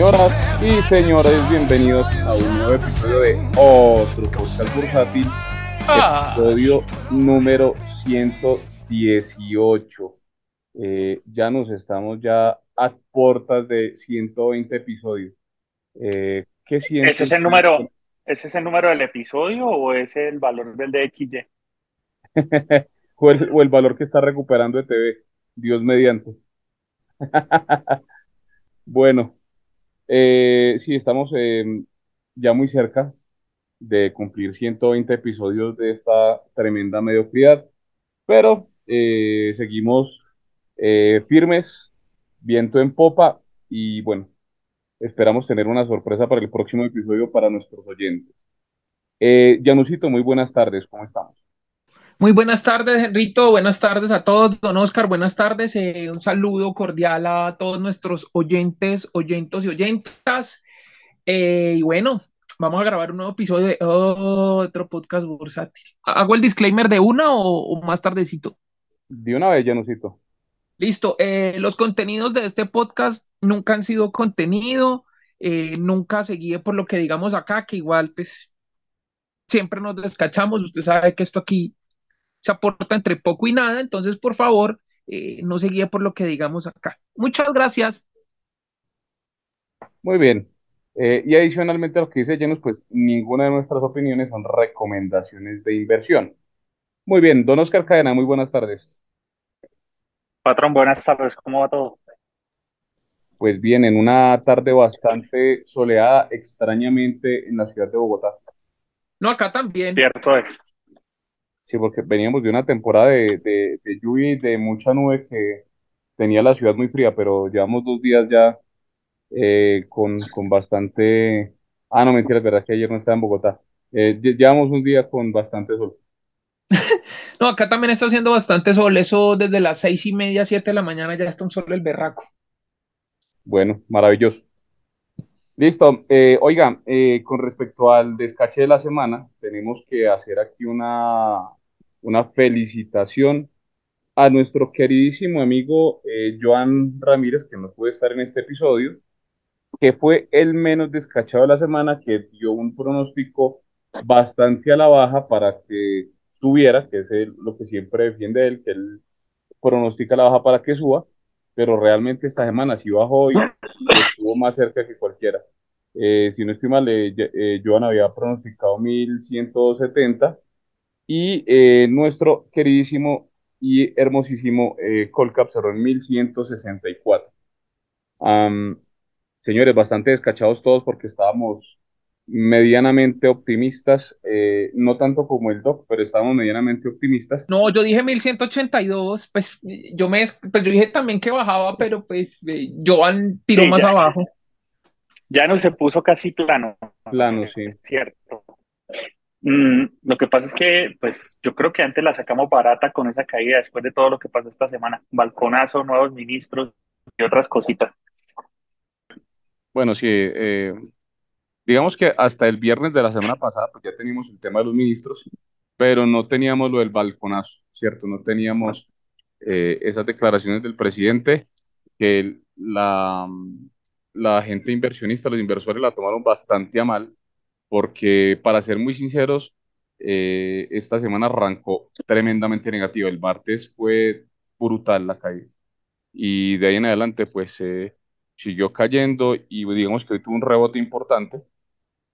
Señoras y señores, bienvenidos a un nuevo episodio de otro podcast bursátil. Episodio número 118. Eh, ya nos estamos ya a puertas de 120 episodios. Eh, ¿qué sientes? ¿Ese es el número, ese es el número del episodio o es el valor del DXY? o, el, o el valor que está recuperando de TV, Dios mediante. Bueno, eh, sí, estamos eh, ya muy cerca de cumplir 120 episodios de esta tremenda mediocridad, pero eh, seguimos eh, firmes, viento en popa y bueno, esperamos tener una sorpresa para el próximo episodio para nuestros oyentes. Eh, Janusito, muy buenas tardes, ¿cómo estamos? Muy buenas tardes, Henrito. Buenas tardes a todos. Don Oscar, buenas tardes. Eh, un saludo cordial a todos nuestros oyentes, oyentos y oyentas. Y bueno, vamos a grabar un nuevo episodio de otro podcast bursátil. ¿Hago el disclaimer de una o, o más tardecito? De una vez, Janusito. Listo. Eh, los contenidos de este podcast nunca han sido contenido, eh, nunca seguí por lo que digamos acá, que igual pues siempre nos descachamos. Usted sabe que esto aquí se aporta entre poco y nada, entonces por favor eh, no se guíe por lo que digamos acá. Muchas gracias. Muy bien. Eh, y adicionalmente a lo que dice Janus, pues ninguna de nuestras opiniones son recomendaciones de inversión. Muy bien, don Oscar Cadena, muy buenas tardes. Patrón, buenas tardes, ¿cómo va todo? Pues bien, en una tarde bastante soleada, extrañamente en la ciudad de Bogotá. No, acá también. Cierto es. Sí, porque veníamos de una temporada de, de, de lluvia y de mucha nube que tenía la ciudad muy fría, pero llevamos dos días ya eh, con, con bastante... Ah, no, mentira, es verdad que ayer no estaba en Bogotá. Eh, lle- llevamos un día con bastante sol. No, acá también está haciendo bastante sol, eso desde las seis y media, siete de la mañana ya está un sol el berraco. Bueno, maravilloso. Listo. Eh, oiga, eh, con respecto al descache de la semana, tenemos que hacer aquí una, una felicitación a nuestro queridísimo amigo eh, Joan Ramírez, que no puede estar en este episodio, que fue el menos descachado de la semana, que dio un pronóstico bastante a la baja para que subiera, que es lo que siempre defiende él, que él pronostica la baja para que suba, pero realmente esta semana sí bajó y estuvo más cerca que cualquiera. Eh, si no estoy mal, eh, eh, Joan había pronosticado 1170 y eh, nuestro queridísimo y hermosísimo Colcap cerró en 1164. Am, señores, bastante descachados todos porque estábamos medianamente optimistas, eh, no tanto como el Doc, pero estábamos medianamente optimistas. No, yo dije 1182, pues yo me, pues yo dije también que bajaba, pero pues eh, Joan tiró Sí, más ya. abajo. Ya no se puso casi plano, Plano, sí. cierto. Mm, lo que pasa es que, pues, yo creo que antes la sacamos barata con esa caída después de todo lo que pasó esta semana. Balconazo, nuevos ministros y otras cositas. Bueno, sí, eh, digamos que hasta el viernes de la semana pasada, pues ya teníamos el tema de los ministros, pero no teníamos lo del balconazo, ¿cierto? No teníamos eh, esas declaraciones del presidente que la, la gente inversionista, los inversores la tomaron bastante a mal, porque para ser muy sinceros, eh, esta semana arrancó tremendamente negativa. El martes fue brutal la caída y de ahí en adelante pues siguió cayendo y digamos que hoy tuvo un rebote importante,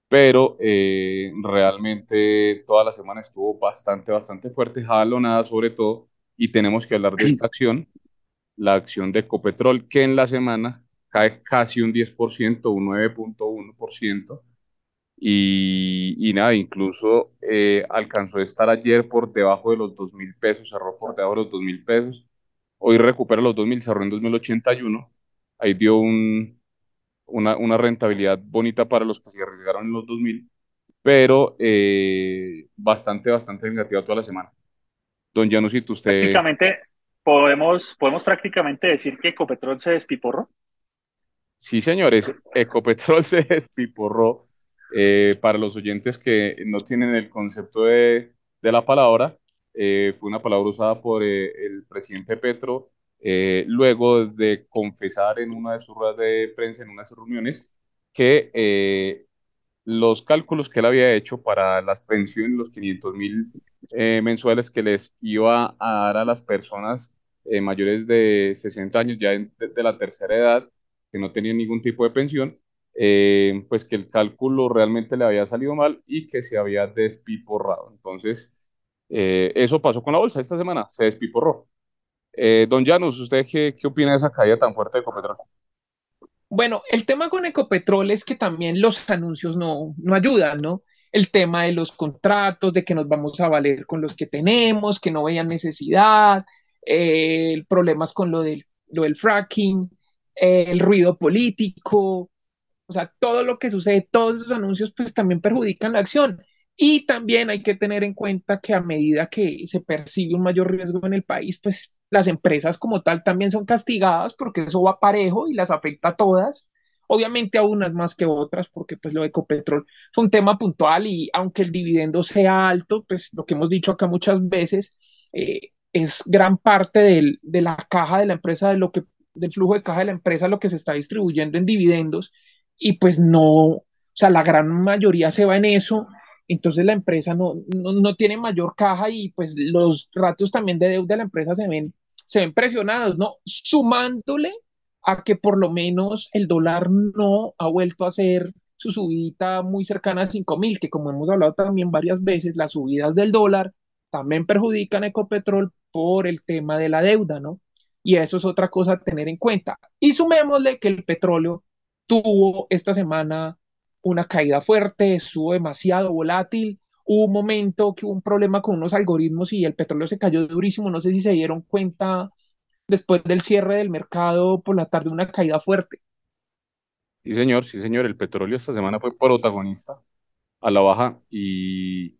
pero eh, realmente toda la semana estuvo bastante, bastante fuerte, jalonada sobre todo, y tenemos que hablar de esta acción, la acción de Ecopetrol, que en la semana cae casi un 10%, un 9.1%, y, y nada, incluso eh, alcanzó a estar ayer por debajo de los 2 mil pesos, cerró por debajo de los 2 mil pesos, hoy recupera los 2 mil, cerró en 2081, ahí dio un, una, una rentabilidad bonita para los que se arriesgaron en los 2000, pero eh, bastante, bastante negativa toda la semana. Don Janusito, usted... Prácticamente, podemos, podemos prácticamente decir que Ecopetrol se despiporró. Sí, señores, Ecopetrol se despiporró. Eh, para los oyentes que no tienen el concepto de, de la palabra, eh, fue una palabra usada por eh, el presidente Petro eh, luego de confesar en una de sus ruedas de prensa, en una de sus reuniones, que eh, los cálculos que él había hecho para las pensiones, los 500 mil eh, mensuales que les iba a dar a las personas mayores de 60 años, ya de, la tercera edad, que no tenían ningún tipo de pensión, pues que el cálculo realmente le había salido mal y que se había despiporrado. Entonces, eso pasó con la bolsa esta semana, se despiporró. Eh, don Janus, ¿usted qué, qué opina de esa caída tan fuerte de Ecopetrol? Bueno, el tema con Ecopetrol es que también los anuncios no, no ayudan, ¿no? El tema de los contratos, de que nos vamos a valer con los que tenemos, que no vean necesidad, eh, problemas con lo del, fracking, eh, el ruido político, o sea, todo lo que sucede, todos esos anuncios pues también perjudican la acción. Y también hay que tener en cuenta que a medida que se percibe un mayor riesgo en el país, pues las empresas como tal también son castigadas porque eso va parejo y las afecta a todas. Obviamente a unas más que otras, porque pues lo de Ecopetrol fue un tema puntual y aunque el dividendo sea alto, pues lo que hemos dicho acá muchas veces, eh, es gran parte del, de la caja de la empresa, de lo que, del flujo de caja de la empresa, lo que se está distribuyendo en dividendos y pues no, o sea, la gran mayoría se va en eso, entonces la empresa no, no, no tiene mayor caja y pues los ratios también de deuda de la empresa se ven, se ven presionados, ¿no? Sumándole a que por lo menos el dólar no ha vuelto a hacer su subida muy cercana a 5 mil, que como hemos hablado también varias veces, las subidas del dólar también perjudican a Ecopetrol por el tema de la deuda, ¿no? Y eso es otra cosa a tener en cuenta. Y sumémosle que el petróleo tuvo esta semana una caída fuerte, estuvo demasiado volátil. Hubo un momento que hubo un problema con unos algoritmos y el petróleo se cayó durísimo. No sé si se dieron cuenta después del cierre del mercado por la tarde, una caída fuerte. Sí, señor, sí, señor. El petróleo esta semana fue protagonista a la baja y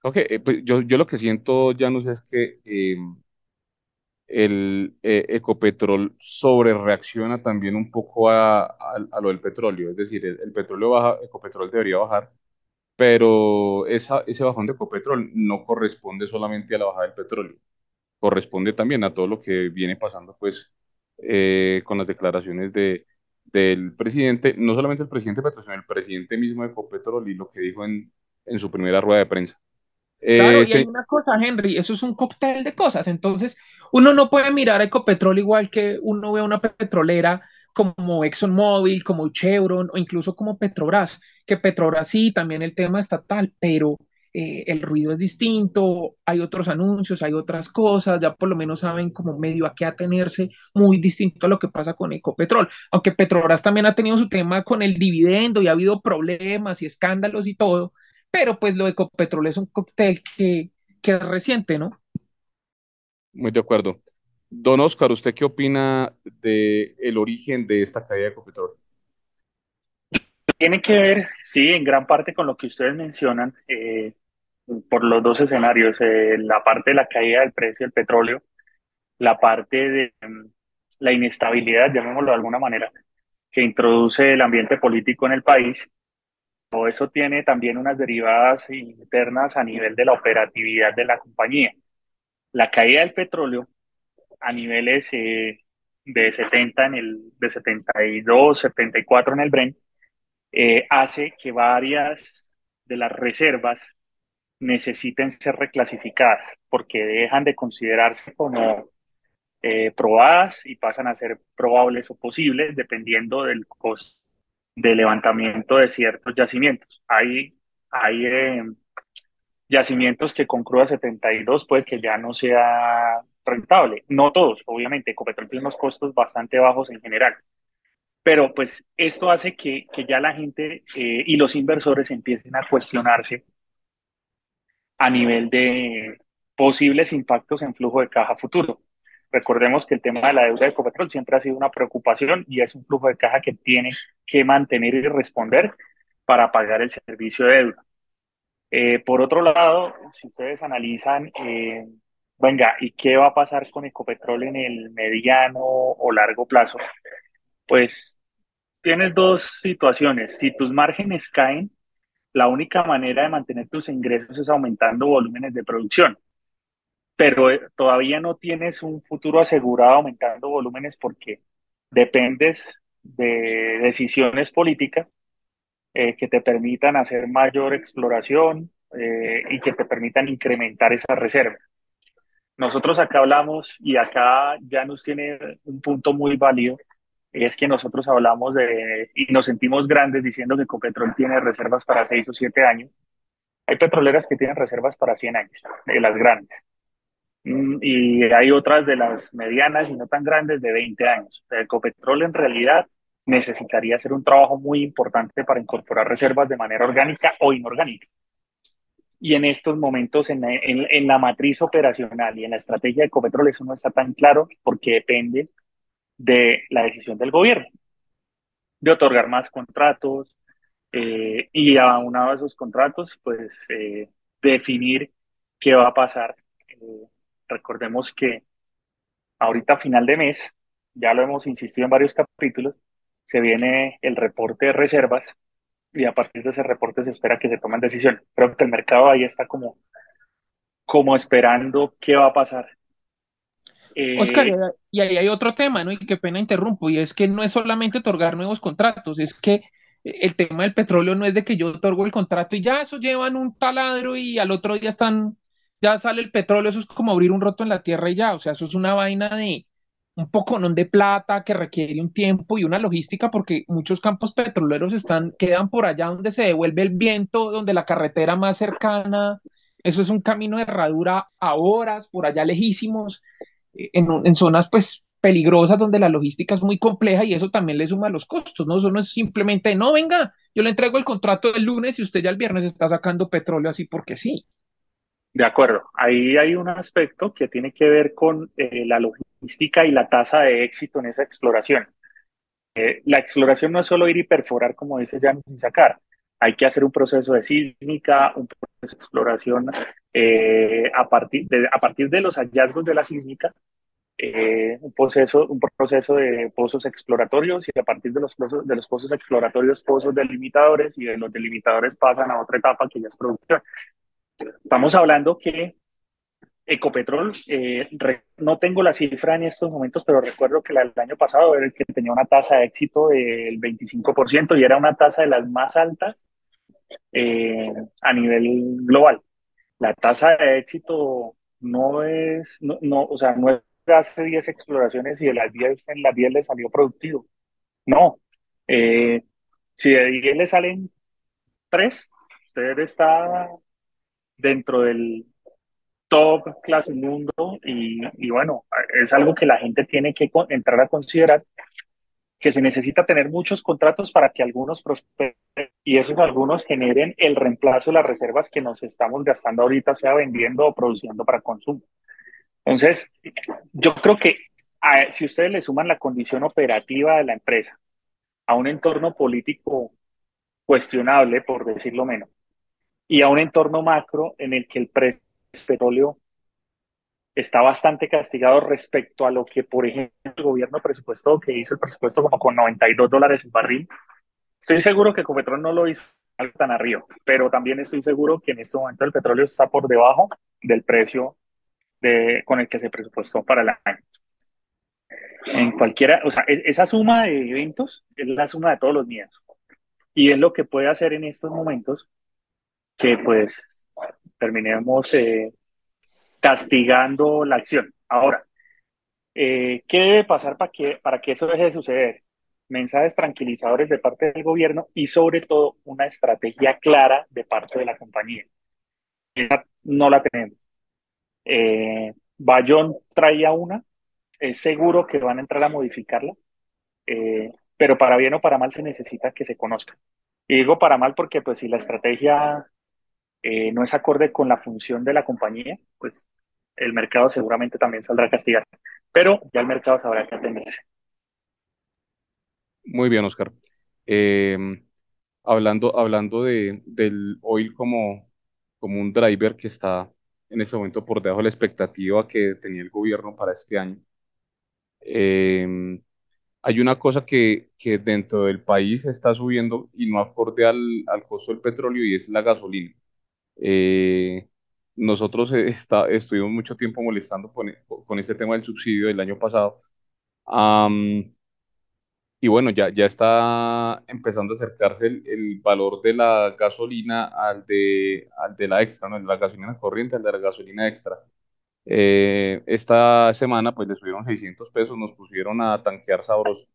creo que eh, pues, yo, yo lo que siento, Janus, es que eh, el eh, Ecopetrol sobre reacciona también un poco a, a, lo del petróleo. Es decir, el, el, petróleo baja, Ecopetrol debería bajar, pero esa, ese bajón de Ecopetrol no corresponde solamente a la bajada del petróleo, corresponde también a todo lo que viene pasando pues eh, con las declaraciones de, del presidente, no solamente el presidente Petro, sino el presidente mismo de Ecopetrol y lo que dijo en, en su primera rueda de prensa. Claro, eh, y hay una cosa, Henry, eso es un cóctel de cosas. Entonces, uno no puede mirar a Ecopetrol igual que uno ve a una petrolera como ExxonMobil, como Chevron o incluso como Petrobras, que Petrobras sí, también el tema estatal, pero eh, el ruido es distinto, hay otros anuncios, hay otras cosas, ya por lo menos saben como medio a qué atenerse, muy distinto a lo que pasa con Ecopetrol, aunque Petrobras también ha tenido su tema con el dividendo y ha habido problemas y escándalos y todo, pero pues lo de Ecopetrol es un cóctel que, que es reciente, ¿no? Muy de acuerdo. Don Oscar, ¿usted qué opina de el origen de esta caída de Ecopetrol? Tiene que ver, sí, en gran parte con lo que ustedes mencionan, eh, por los dos escenarios, eh, la parte de la caída del precio del petróleo, la parte de um, la inestabilidad, llamémoslo de alguna manera, que introduce el ambiente político en el país eso tiene también unas derivadas internas a nivel de la operatividad de la compañía. La caída del petróleo a niveles eh, de 70 en el, de 72, 74 en el Brent, eh, hace que varias de las reservas necesiten ser reclasificadas porque dejan de considerarse como eh, probadas y pasan a ser probables o posibles dependiendo del costo de levantamiento de ciertos yacimientos. Hay, hay eh, yacimientos que con cruda 72 puede que ya no sea rentable. No todos, obviamente, Ecopetrol tiene unos costos bastante bajos en general. Pero pues esto hace que, que ya la gente eh, y los inversores empiecen a cuestionarse a nivel de posibles impactos en flujo de caja futuro. Recordemos que el tema de la deuda de Ecopetrol siempre ha sido una preocupación y es un flujo de caja que tiene que mantener y responder para pagar el servicio de deuda. Eh, por otro lado, si ustedes analizan, eh, venga, ¿y qué va a pasar con Ecopetrol en el mediano o largo plazo? Pues tienes dos situaciones. Si tus márgenes caen, la única manera de mantener tus ingresos es aumentando volúmenes de producción. Pero eh, todavía no tienes un futuro asegurado aumentando volúmenes porque dependes de decisiones políticas eh, que te permitan hacer mayor exploración eh, y que te permitan incrementar esa reserva. Nosotros acá hablamos y acá ya nos tiene un punto muy válido, es que nosotros hablamos de y nos sentimos grandes diciendo que Ecopetrol tiene reservas para 6 o 7 años. Hay petroleras que tienen reservas para 100 años, de las grandes. Mm, y hay otras de las medianas y no tan grandes de 20 años. El Ecopetrol en realidad necesitaría hacer un trabajo muy importante para incorporar reservas de manera orgánica o inorgánica. Y en estos momentos, en, en, en la matriz operacional y en la estrategia de Ecopetrol, eso no está tan claro porque depende de la decisión del gobierno, de otorgar más contratos eh, y aunado a esos contratos, pues eh, definir qué va a pasar. Eh, recordemos que ahorita final de mes, ya lo hemos insistido en varios capítulos, se viene el reporte de reservas y a partir de ese reporte se espera que se tomen decisiones. Creo que el mercado ahí está como, como esperando qué va a pasar eh, Oscar, y ahí hay otro tema, ¿no? Y qué pena interrumpo, y es que no es solamente otorgar nuevos contratos, es que el tema del petróleo no es de que yo otorgo el contrato y ya eso llevan un taladro y al otro día están, ya sale el petróleo, eso es como abrir un roto en la tierra y ya, o sea, eso es una vaina de un poco no de plata que requiere un tiempo y una logística porque muchos campos petroleros están, quedan por allá donde se devuelve el viento, donde la carretera más cercana, eso es un camino de herradura a horas, por allá lejísimos, en, zonas pues peligrosas donde la logística es muy compleja y eso también le suma los costos, ¿no? Eso no es simplemente, no, venga, yo le entrego el contrato el lunes y usted ya el viernes está sacando petróleo así porque sí. De acuerdo, ahí hay un aspecto que tiene que ver con eh, la logística y la tasa de éxito en esa exploración. Eh, la exploración no es solo ir y perforar, como dice Jan, y sacar. Hay que hacer un proceso de sísmica, un proceso de exploración eh, a, partir de, a partir de los hallazgos de la sísmica, un, proceso, un proceso de pozos exploratorios y a partir de los, pozos, de los pozos exploratorios, pozos delimitadores y de los delimitadores pasan a otra etapa que ya es producción. Estamos hablando que Ecopetrol, eh, no tengo la cifra en estos momentos, pero recuerdo que el año pasado era el que tenía una tasa de éxito del 25% y era una tasa de las más altas eh, a nivel global. La tasa de éxito no es, no, no, o sea, no es hace 10 exploraciones y de las 10 en las 10 le salió productivo. No. Eh, si de 10 le salen 3, usted está dentro del top clase mundo y, bueno, es algo que la gente tiene que entrar a considerar que se necesita tener muchos contratos para que algunos prosperen y esos algunos generen el reemplazo de las reservas que nos estamos gastando ahorita, sea vendiendo o produciendo para consumo. Entonces, yo creo que si ustedes le suman la condición operativa de la empresa a un entorno político cuestionable, por decirlo menos, y a un entorno macro en el que el precio del petróleo está bastante castigado respecto a lo que, por ejemplo, el gobierno presupuestó, que hizo el presupuesto como con 92 dólares el barril. Estoy seguro que Copetrol no lo hizo tan arriba, pero también estoy seguro que en este momento el petróleo está por debajo del precio de, con el que se presupuestó para el año. En cualquiera, o sea, e, esa suma de eventos es la suma de todos los miedos. Y es lo que puede hacer en estos momentos que pues terminemos eh, castigando la acción. Ahora, eh, ¿qué debe pasar para que, para que eso deje de suceder? Mensajes tranquilizadores de parte del gobierno y sobre todo una estrategia clara de parte de la compañía. Esa no la tenemos. Eh, Bayón traía una, es seguro que van a entrar a modificarla, eh, pero para bien o para mal se necesita que se conozca. Y digo para mal porque pues si la estrategia eh, no es acorde con la función de la compañía, pues el mercado seguramente también saldrá a castigar. Pero ya el mercado sabrá qué atenderse. Muy bien, Oscar. hablando hablando de, del oil como, como un driver que está en este momento por debajo de la expectativa que tenía el gobierno para este año. Eh, hay una cosa que, que dentro del país está subiendo y no acorde al, al costo del petróleo y es la gasolina. Eh, nosotros eh, está, estuvimos mucho tiempo molestando con, con este tema del subsidio del año pasado. Am, y bueno, ya, ya está empezando a acercarse el, el valor de la gasolina al de, al de la extra, ¿no? La gasolina corriente al de la gasolina extra. Eh, esta semana pues le subieron 600 pesos, nos pusieron a tanquear sabroso.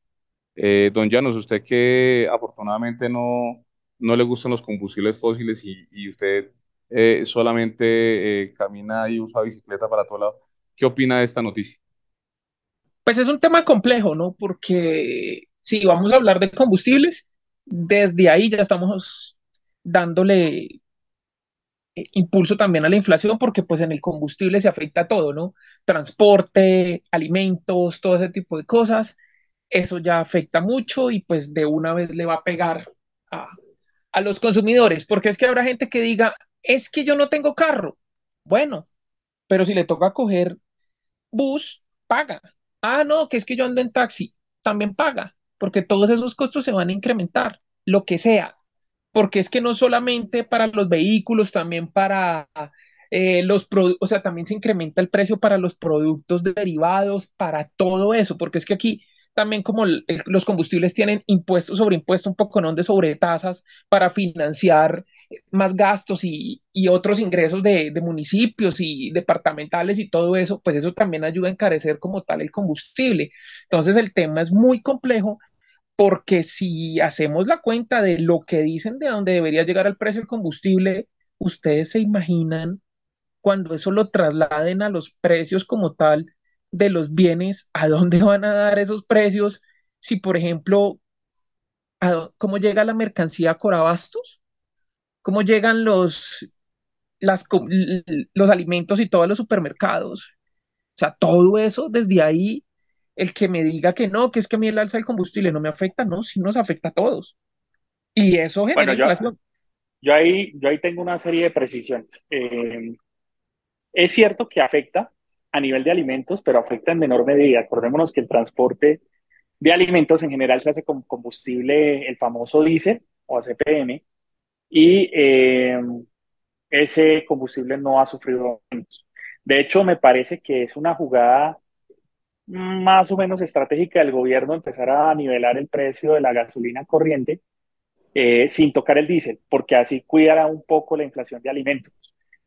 Eh, don Llanos, usted que afortunadamente no, no le gustan los combustibles fósiles y, y usted eh, solamente eh, camina y usa bicicleta para todo lado, ¿qué opina de esta noticia? Pues es un tema complejo, ¿no? Porque si vamos a hablar de combustibles, desde ahí ya estamos dándole eh, impulso también a la inflación porque pues en el combustible se afecta todo, ¿no? Transporte, alimentos, todo ese tipo de cosas. Eso ya afecta mucho y pues de una vez le va a pegar a, a los consumidores, porque es que habrá gente que diga, es que yo no tengo carro. Bueno, pero si le toca coger bus, paga. Ah, no, que es que yo ando en taxi, también paga, porque todos esos costos se van a incrementar, lo que sea, porque es que no solamente para los vehículos, también para eh, los productos, o sea, también se incrementa el precio para los productos derivados, para todo eso, porque es que aquí también como los combustibles tienen impuestos sobre impuestos, un poco ¿no? de sobretasas para financiar más gastos y, y otros ingresos de, de municipios y departamentales y todo eso, pues eso también ayuda a encarecer como tal el combustible. Entonces el tema es muy complejo porque si hacemos la cuenta de lo que dicen de dónde debería llegar el precio del combustible, ustedes se imaginan cuando eso lo trasladen a los precios como tal de los bienes, ¿a dónde van a dar esos precios? Si, por ejemplo, ¿cómo llega la mercancía a Corabastos? ¿Cómo llegan los, las, los alimentos y todos los supermercados? O sea, todo eso desde ahí, el que me diga que no, que es que a mí el alza del combustible no me afecta, no, sí nos afecta a todos. Y eso genera Bueno, yo, inflación. yo ahí, yo ahí tengo una serie de precisiones. Eh, es cierto que afecta a nivel de alimentos, pero afecta en menor medida. Acordémonos que el transporte de alimentos en general se hace con combustible, el famoso diésel o ACPM, y eh, ese combustible no ha sufrido. De hecho, me parece que es una jugada más o menos estratégica del gobierno empezar a nivelar el precio de la gasolina corriente eh, sin tocar el diésel, porque así cuidará un poco la inflación de alimentos.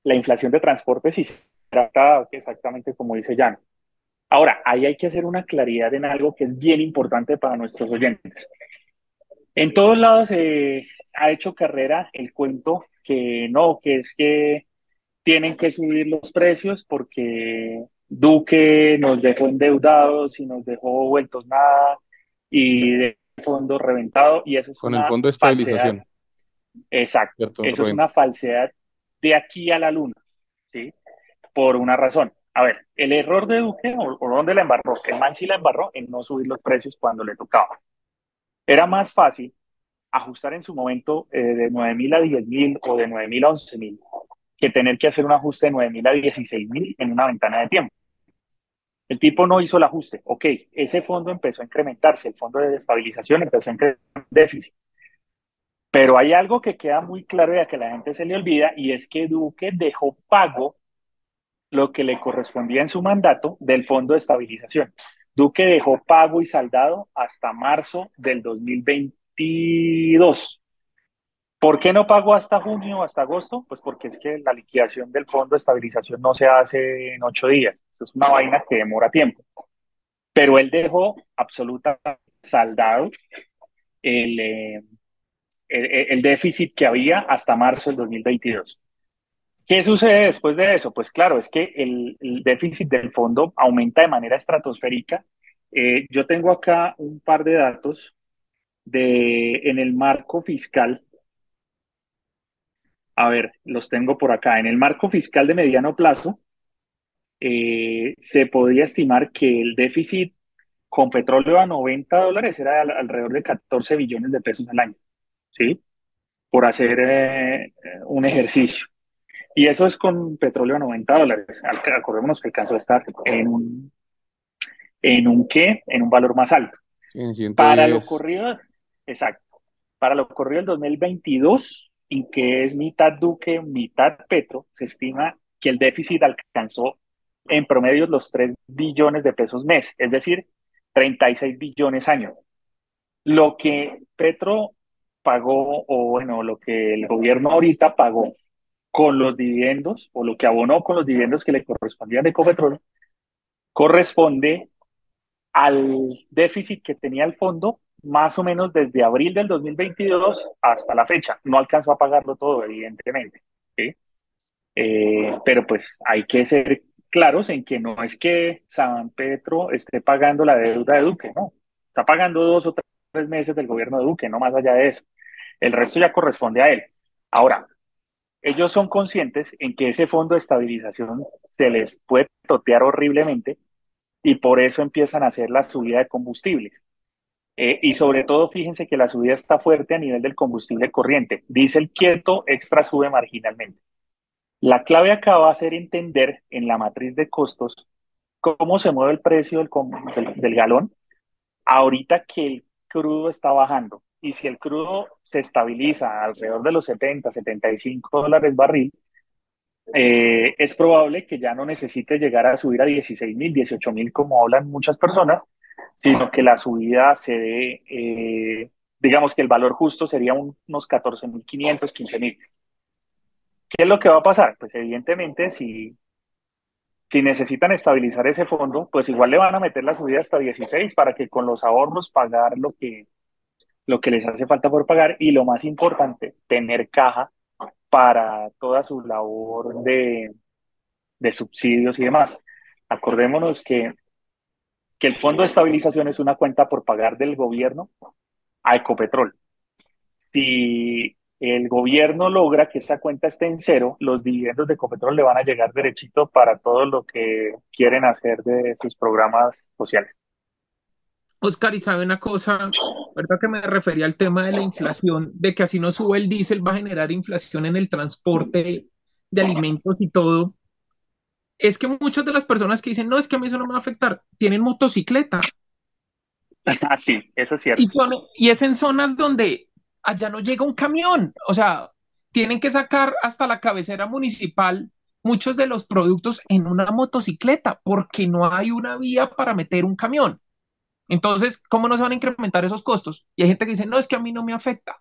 La inflación de transporte sí se trata exactamente como dice Jan. Ahora, ahí hay que hacer una claridad en algo que es bien importante para nuestros oyentes. En todos lados se eh, ha hecho carrera el cuento que no, que es que tienen que subir los precios porque Duque nos dejó endeudados y nos dejó vueltos nada y de fondo reventado y eso es Con el fondo de falsedad. estabilización, Exacto, ¿cierto, eso es una falsedad de aquí a la luna, ¿sí? Por una razón. A ver, el error de Duque, o, o dónde la embarró, el man sí la embarró en no subir los precios cuando le tocaba. Era más fácil ajustar en su momento eh, de 9 mil a 10 mil o de 9 mil a 11 mil que tener que hacer un ajuste de 9 mil a 16 mil en una ventana de tiempo. El tipo no hizo el ajuste. Ok, ese fondo empezó a incrementarse, el fondo de estabilización empezó a incrementar déficit. Pero hay algo que queda muy claro y a que la gente se le olvida y es que Duque dejó pago lo que le correspondía en su mandato del fondo de estabilización. Duque dejó pago y saldado hasta marzo del 2022. ¿Por qué no pagó hasta junio o hasta agosto? Pues porque es que la liquidación del fondo de estabilización no se hace en ocho días. Es una vaina que demora tiempo. Pero él dejó absolutamente saldado el, eh, el déficit que había hasta marzo del 2022. ¿Qué sucede después de eso? Pues claro, es que el, déficit del fondo aumenta de manera estratosférica. Eh, yo tengo acá un par de datos de, en el marco fiscal. A ver, los tengo por acá. En el marco fiscal de mediano plazo, eh, se podría estimar que el déficit con petróleo a 90 dólares era al, alrededor de 14 billones de pesos al año, ¿sí? Por hacer eh, un ejercicio. Y eso es con petróleo a 90 dólares. Acordémonos que alcanzó a estar en un, en un qué, en un valor más alto. Para lo corrido, exacto, para lo corrido del 2022, en que es mitad Duque, mitad Petro, se estima que el déficit alcanzó en promedio los 3 billones de pesos mes, es decir, 36 billones año. Lo que Petro pagó, o bueno, lo que el gobierno ahorita pagó con los dividendos, o lo que abonó con los dividendos que le correspondían de Ecopetrol, corresponde al déficit que tenía el fondo más o menos desde abril del 2022 hasta la fecha. No alcanzó a pagarlo todo, evidentemente. Eh, pero pues hay que ser claros en que no es que San Petro esté pagando la deuda de Duque, no. Está pagando dos o tres meses del gobierno de Duque, no más allá de eso. El resto ya corresponde a él. Ahora, ellos son conscientes en que ese fondo de estabilización se les puede totear horriblemente y por eso empiezan a hacer la subida de combustibles. Eh, y sobre todo, fíjense que la subida está fuerte a nivel del combustible corriente. Dice el quieto, extra sube marginalmente. La clave acá va a ser entender en la matriz de costos cómo se mueve el precio del, del galón ahorita que el crudo está bajando. Y si el crudo se estabiliza alrededor de los 70, 75 dólares barril, eh, es probable que ya no necesite llegar a subir a 16 mil, 18 mil como hablan muchas personas, sino que la subida se dé, eh, digamos que el valor justo sería unos 14 mil 500, 15 mil. ¿Qué es lo que va a pasar? Pues evidentemente si, si necesitan estabilizar ese fondo, pues igual le van a meter la subida hasta 16 para que con los ahorros pagar lo que, lo que les hace falta por pagar y lo más importante, tener caja para toda su labor de, de subsidios y demás. Acordémonos que, que el Fondo de Estabilización es una cuenta por pagar del gobierno a Ecopetrol. Si el gobierno logra que esa cuenta esté en cero, los dividendos de Ecopetrol le van a llegar derechito para todo lo que quieren hacer de sus programas sociales. Oscar, y sabe una cosa, ¿verdad que me refería al tema de la inflación, de que así no sube el diésel, va a generar inflación en el transporte de alimentos y todo? Es que muchas de las personas que dicen, no, es que a mí eso no me va a afectar, tienen motocicleta. Ah, sí, eso es cierto. Y, y es en zonas donde allá no llega un camión, o sea, tienen que sacar hasta la cabecera municipal muchos de los productos en una motocicleta porque no hay una vía para meter un camión. Entonces, ¿cómo no se van a incrementar esos costos? Y hay gente que dice, no, es que a mí no me afecta.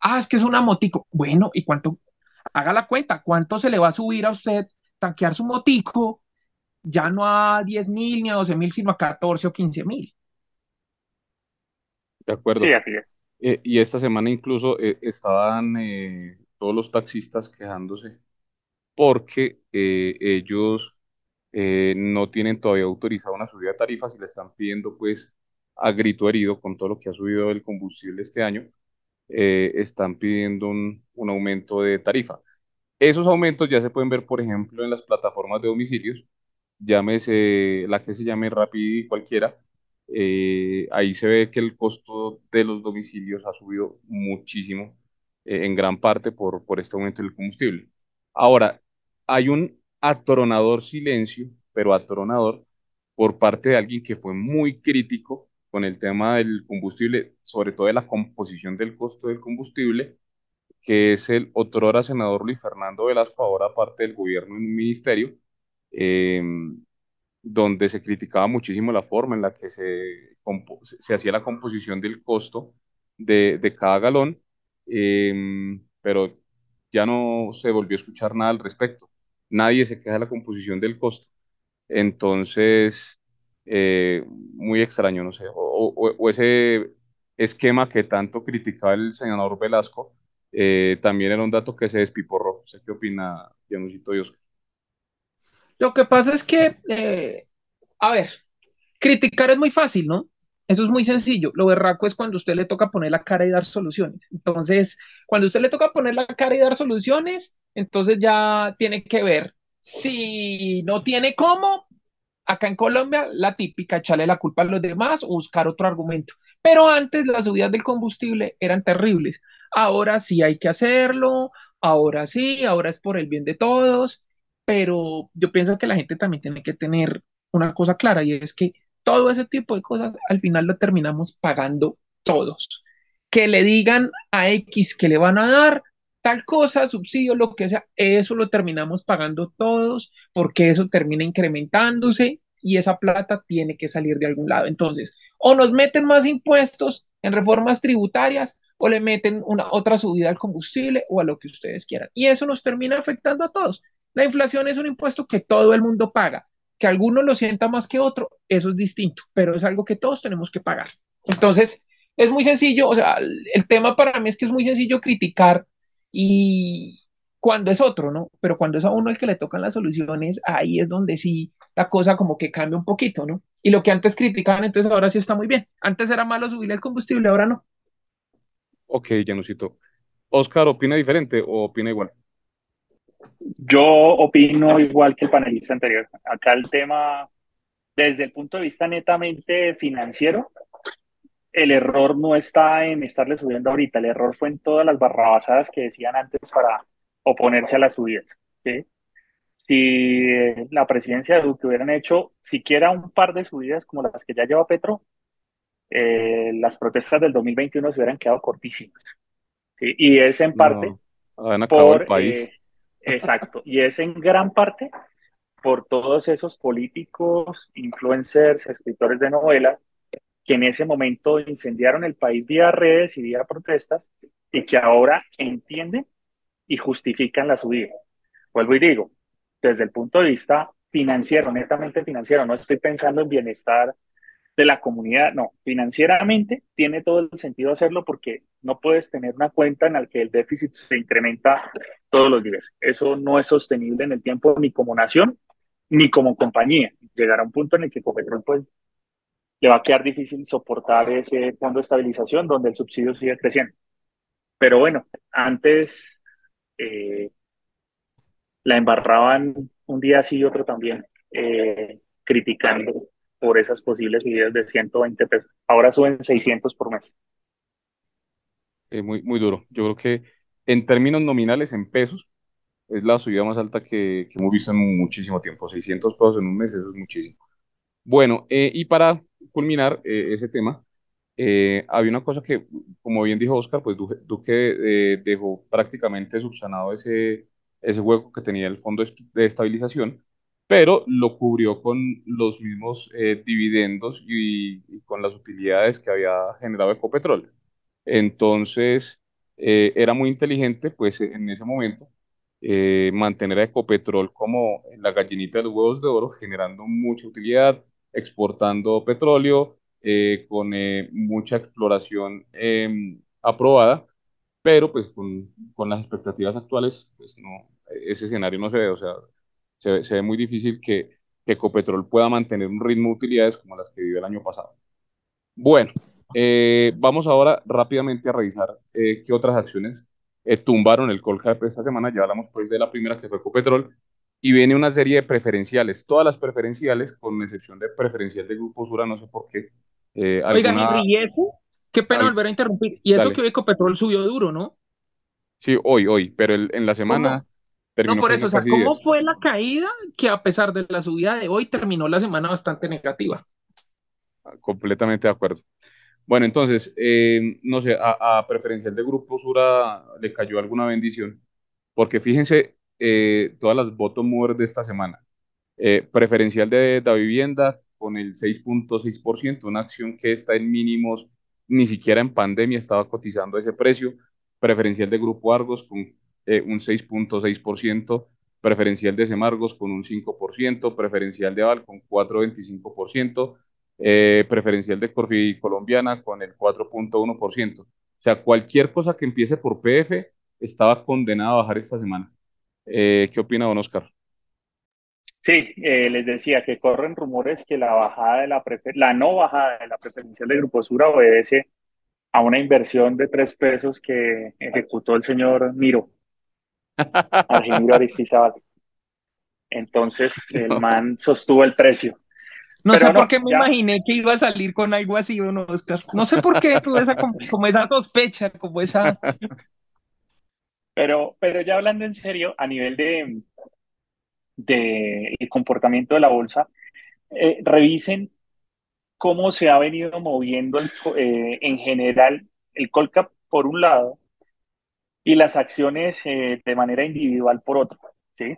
Ah, es que es una motico. Bueno, ¿y cuánto? Haga la cuenta, ¿cuánto se le va a subir a usted tanquear su motico? Ya no a 10 mil ni a 12 mil, sino a 14 o 15 mil. De acuerdo. Sí, así es. Eh, y esta semana incluso eh, estaban eh, todos los taxistas quejándose porque ellos no tienen todavía autorizada una subida de tarifas y le están pidiendo pues a grito herido con todo lo que ha subido el combustible este año, están pidiendo un, un aumento de tarifa. Esos aumentos ya se pueden ver, por ejemplo, en las plataformas de domicilios, llámese la que se llame Rappi cualquiera, eh, ahí se ve que el costo de los domicilios ha subido muchísimo, eh, en gran parte por, por este aumento del combustible. Ahora, hay un atronador silencio, pero atronador, por parte de alguien que fue muy crítico con el tema del combustible, sobre todo de la composición del costo del combustible, que es el otrora senador Luis Fernando Velasco, ahora parte del gobierno en un ministerio. Eh, donde se criticaba muchísimo la forma en la que se, se hacía la composición del costo de, de cada galón, em, pero ya no se volvió a escuchar nada al respecto. Nadie se queja de la composición del costo. Entonces, eh, muy extraño, no sé, o, o, ese esquema que tanto criticaba el senador Velasco, eh, también era un dato que se despiporró. sé qué opina Oscar. Lo que pasa es que, eh, a ver, criticar es muy fácil, ¿no? Eso es muy sencillo. Lo berraco es cuando usted le toca poner la cara y dar soluciones. Entonces, cuando usted le toca poner la cara y dar soluciones, entonces ya tiene que ver. Si no tiene cómo, acá en Colombia, la típica, echarle la culpa a los demás o buscar otro argumento. Pero antes las subidas del combustible eran terribles. Ahora sí hay que hacerlo, ahora sí, ahora es por el bien de todos, pero yo pienso que la gente también tiene que tener una cosa clara y es que todo ese tipo de cosas al final lo terminamos pagando todos. Que le digan a X que le van a dar tal cosa, subsidio, lo que sea, eso lo terminamos pagando todos porque eso termina incrementándose y esa plata tiene que salir de algún lado. Entonces, o nos meten más impuestos en reformas tributarias o le meten una otra subida al combustible o a lo que ustedes quieran. Y eso nos termina afectando a todos. La inflación es un impuesto que todo el mundo paga. Que alguno lo sienta más que otro, eso es distinto, pero es algo que todos tenemos que pagar. Entonces, es muy sencillo, o sea, el tema para mí es que es muy sencillo criticar y cuando es otro, ¿no? Pero cuando es a uno el que le tocan las soluciones, ahí es donde sí la cosa como que cambia un poquito, ¿no? Y lo que antes criticaban, entonces ahora sí está muy bien. Antes era malo subir el combustible, ahora no. Ok, Janusito. ¿Oscar opina diferente o opina igual? Yo opino igual que el panelista anterior. Acá el tema, desde el punto de vista netamente financiero, el error no está en estarle subiendo ahorita, el error fue en todas las barrabasadas que decían antes para oponerse a las subidas. ¿sí? Si la presidencia de Duque hubieran hecho siquiera un par de subidas como las que ya lleva Petro, eh, las protestas del 2021 se hubieran quedado cortísimas. ¿sí? Y es en parte no, por... El país. Eh, exacto. Y es en gran parte por todos esos políticos, influencers, escritores de novelas que en ese momento incendiaron el país vía redes y vía protestas y que ahora entienden y justifican la subida. Vuelvo y digo, desde el punto de vista financiero, netamente financiero, no estoy pensando en bienestar de la comunidad, no, financieramente tiene todo el sentido hacerlo porque no puedes tener una cuenta en la que el déficit se incrementa todos los días. Eso no es sostenible en el tiempo ni como nación ni como compañía. Llegará un punto en el que Copetrol pues le va a quedar difícil soportar ese fondo de estabilización donde el subsidio sigue creciendo. Pero bueno, antes eh, la embarraban un día así y otro también, eh, criticando por esas posibles subidas de 120 pesos. Ahora suben 600 por mes. Eh, muy, muy duro. Yo creo que en términos nominales, en pesos, es la subida más alta que, hemos visto en muchísimo tiempo. 600 pesos en un mes, eso es muchísimo. Bueno, y para culminar eh, ese tema, eh, había una cosa que, como bien dijo Oscar, pues Duque, eh, dejó prácticamente subsanado ese, ese hueco que tenía el fondo de estabilización, pero lo cubrió con los mismos dividendos y, con las utilidades que había generado Ecopetrol. Entonces, era muy inteligente, pues en ese momento, mantener a Ecopetrol como la gallinita de los huevos de oro, generando mucha utilidad, exportando petróleo, eh, con eh, mucha exploración em, aprobada, pero pues con, con, las expectativas actuales, pues no, ese escenario no se ve, o sea, se, se ve muy difícil que, que Ecopetrol pueda mantener un ritmo de utilidades como las que vivió el año pasado. Bueno, eh, vamos ahora rápidamente a revisar qué otras acciones tumbaron el Colcap esta semana. Ya hablamos pues de la primera que fue Ecopetrol y viene una serie de preferenciales, todas las preferenciales, con excepción de preferencial de Grupo Sura, no sé por qué. Eh, alguna... ¿y eso? Qué pena volver a interrumpir. Y eso que que Ecopetrol subió duro, ¿no? Sí, hoy, hoy, pero en la semana... No, por eso, o sea, ¿cómo fue la caída que a pesar de la subida de hoy terminó la semana bastante negativa? Completamente de acuerdo. Bueno, entonces, eh, no sé, a, a, preferencial de Grupo Sura le cayó alguna bendición, porque fíjense, eh, todas las bottom movers de esta semana. Eh, preferencial de la vivienda con el 6.6%, una acción que está en mínimos, ni siquiera en pandemia estaba cotizando ese precio. Preferencial de Grupo Argos con eh, un 6.6%, preferencial de Semargos con un 5%, preferencial de Aval con 4.25%, preferencial de Corfi Colombiana con el 4.1%. O sea, cualquier cosa que empiece por PF estaba condenada a bajar esta semana. Eh, ¿Qué opina don Oscar? Sí, eh, les decía que corren rumores que la bajada de la la no bajada de la preferencial de Grupo Sura obedece a una inversión de tres pesos que ejecutó el señor Miro, Argemiro Aristizábal. Entonces el man sostuvo el precio. No sé por qué me imaginé que iba a salir con algo así, don Oscar. No sé por qué tuve esa como, esa sospecha, como esa Pero, pero ya hablando en serio, a nivel de, de el comportamiento de la bolsa, eh, revisen cómo se ha venido moviendo el eh, en general el Colcap por un lado y las acciones eh, de manera individual por otro, ¿sí?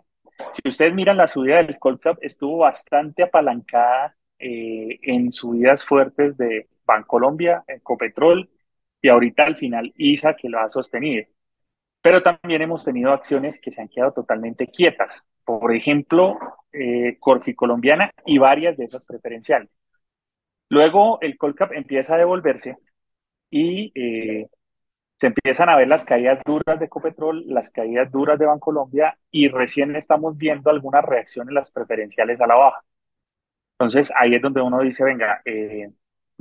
Si ustedes miran la subida del Colcap, estuvo bastante apalancada eh, en subidas fuertes de Bancolombia, Ecopetrol y ahorita al final ISA que lo ha sostenido. Pero también hemos tenido acciones que se han quedado totalmente quietas. Por ejemplo, eh, Corfi Colombiana y varias de esas preferenciales. Luego el Colcap empieza a devolverse y eh, se empiezan a ver las caídas duras de Ecopetrol, las caídas duras de Bancolombia y recién estamos viendo algunas reacciones las preferenciales a la baja. Entonces ahí es donde uno dice, venga, eh,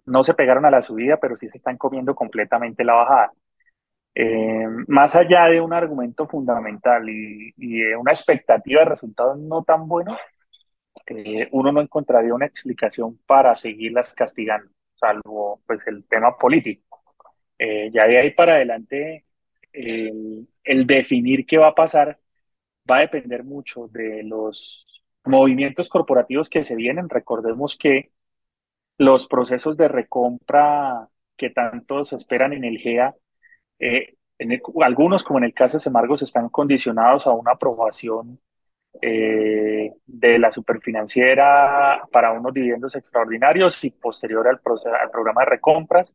no se pegaron a la subida, pero sí se están comiendo completamente la bajada. Eh, más allá de un argumento fundamental y, y de una expectativa de resultados no tan buenos, eh, uno no encontraría una explicación para seguirlas castigando, salvo pues el tema político. Eh, ya de ahí para adelante, el, el definir qué va a pasar va a depender mucho de los movimientos corporativos que se vienen. Recordemos que los procesos de recompra que tanto se esperan en el GEA, eh, en algunos, como en el caso de Semargos, están condicionados a una aprobación eh, de la superfinanciera para unos dividendos extraordinarios y posterior al, al programa de recompras.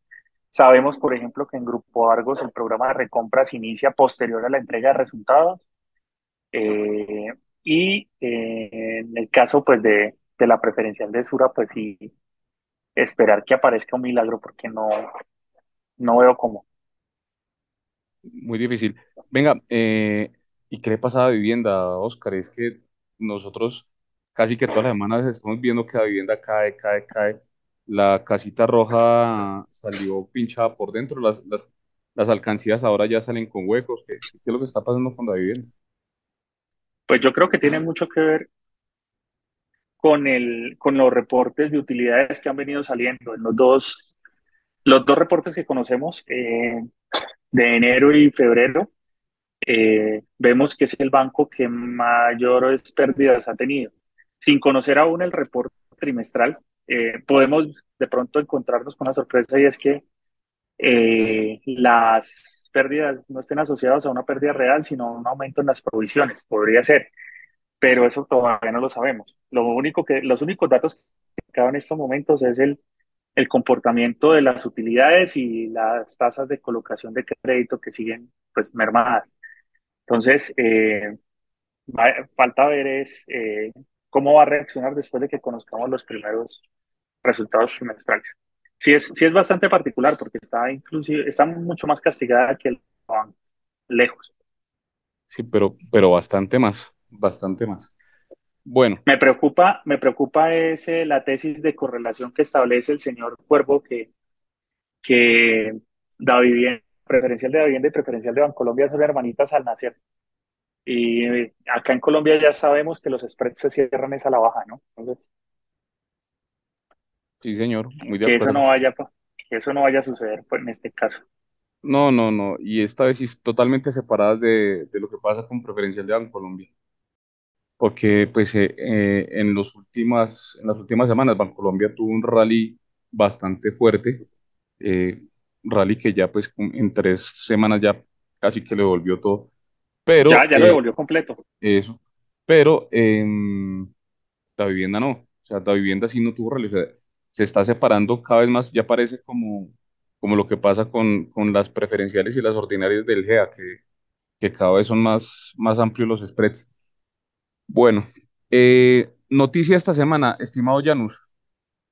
Sabemos, por ejemplo, que en Grupo Argos el programa de recompras inicia posterior a la entrega de resultados. eh, y eh, en el caso pues, de, de la preferencial de Sura, pues sí, esperar que aparezca un milagro porque no, no veo cómo. Muy difícil. Venga, eh, ¿y qué le pasa a la vivienda, Oscar? Es que nosotros casi que todas las semanas estamos viendo que la vivienda cae, cae, cae. La casita roja salió pinchada por dentro, las, las, las alcancías ahora ya salen con huecos. ¿Qué, qué es lo que está pasando con la vivienda? Pues yo creo que tiene mucho que ver con, el, con los reportes de utilidades que han venido saliendo en los dos, los dos reportes que conocemos eh, de enero y febrero. eh, vemos que es el banco que mayores pérdidas ha tenido. Sin conocer aún el reporte trimestral, eh, podemos de pronto encontrarnos con una sorpresa y es que eh, las pérdidas no estén asociadas a una pérdida real, sino a un aumento en las provisiones. Podría ser, pero eso todavía no lo sabemos. Lo único que, los únicos datos que quedan en estos momentos es el, el comportamiento de las utilidades y las tasas de colocación de crédito que siguen pues mermadas. Entonces, eh, va- falta ver es eh, cómo va a reaccionar después de que conozcamos los primeros resultados trimestrales. Sí es, sí es bastante particular porque está inclusive, está mucho más castigada que lejos. Sí, pero, pero bastante más, bastante más. Bueno, Me preocupa, me preocupa es la tesis de correlación que establece el señor Cuervo que, que da vivienda, preferencial de vivienda y preferencial de Bancolombia son hermanitas al nacer. Y eh, acá en Colombia ya sabemos que los spreads se cierran es a la baja, ¿no? Entonces, sí, señor, muy de que eso no vaya, que eso no vaya a suceder pues, en este caso. No, no, no. Y esta vez sí totalmente separadas de, de lo que pasa con preferencial de Bancolombia. Porque pues eh, eh, en los últimas, en las últimas semanas Bancolombia tuvo un rally bastante fuerte, eh, rally que ya pues en tres semanas ya casi que le devolvió todo, pero Ya, ya lo eh, devolvió completo. eso, pero em, la vivienda no, o sea, la vivienda sí no tuvo rally, o sea, se está separando cada vez más, ya parece como, como lo que pasa con, con las preferenciales y las ordinarias del GEA, que, que cada vez son más, más amplios los spreads. Bueno, eh, noticia esta semana, estimado Janus.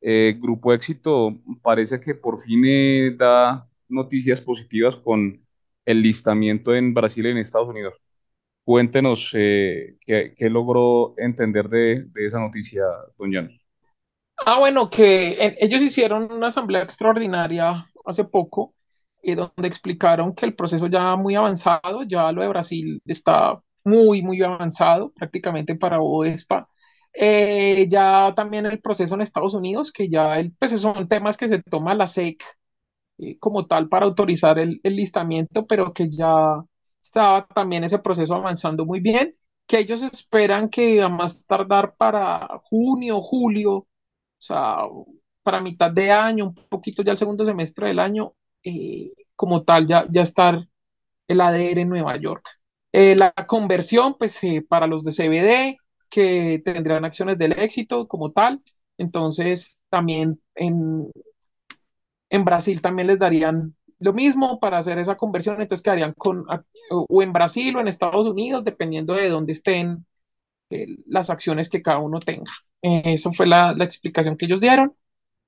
Eh, Grupo Éxito parece que por fin eh, da noticias positivas con el listamiento en Brasil y en Estados Unidos. Cuéntenos qué, logró entender de, esa noticia, don Janus. Ah, bueno, que ellos hicieron una asamblea extraordinaria hace poco, eh, donde explicaron que el proceso ya muy avanzado, ya lo de Brasil está muy, muy avanzado, prácticamente para OESPA. Eh, ya también el proceso en Estados Unidos, que ya el, pues son temas que se toma la SEC eh, como tal para autorizar el, el listamiento, pero que ya estaba también ese proceso avanzando muy bien, que ellos esperan que a más tardar para junio, julio, o sea, para mitad de año, un poquito ya el segundo semestre del año, eh, como tal, ya, ya estar el ADR en Nueva York. Eh, la conversión, pues eh, para los de CBD, que tendrán acciones del éxito como tal, entonces también en, en Brasil también les darían lo mismo para hacer esa conversión, entonces quedarían con, o en Brasil o en Estados Unidos, dependiendo de dónde estén eh, las acciones que cada uno tenga. Eso fue la, la, explicación que ellos dieron.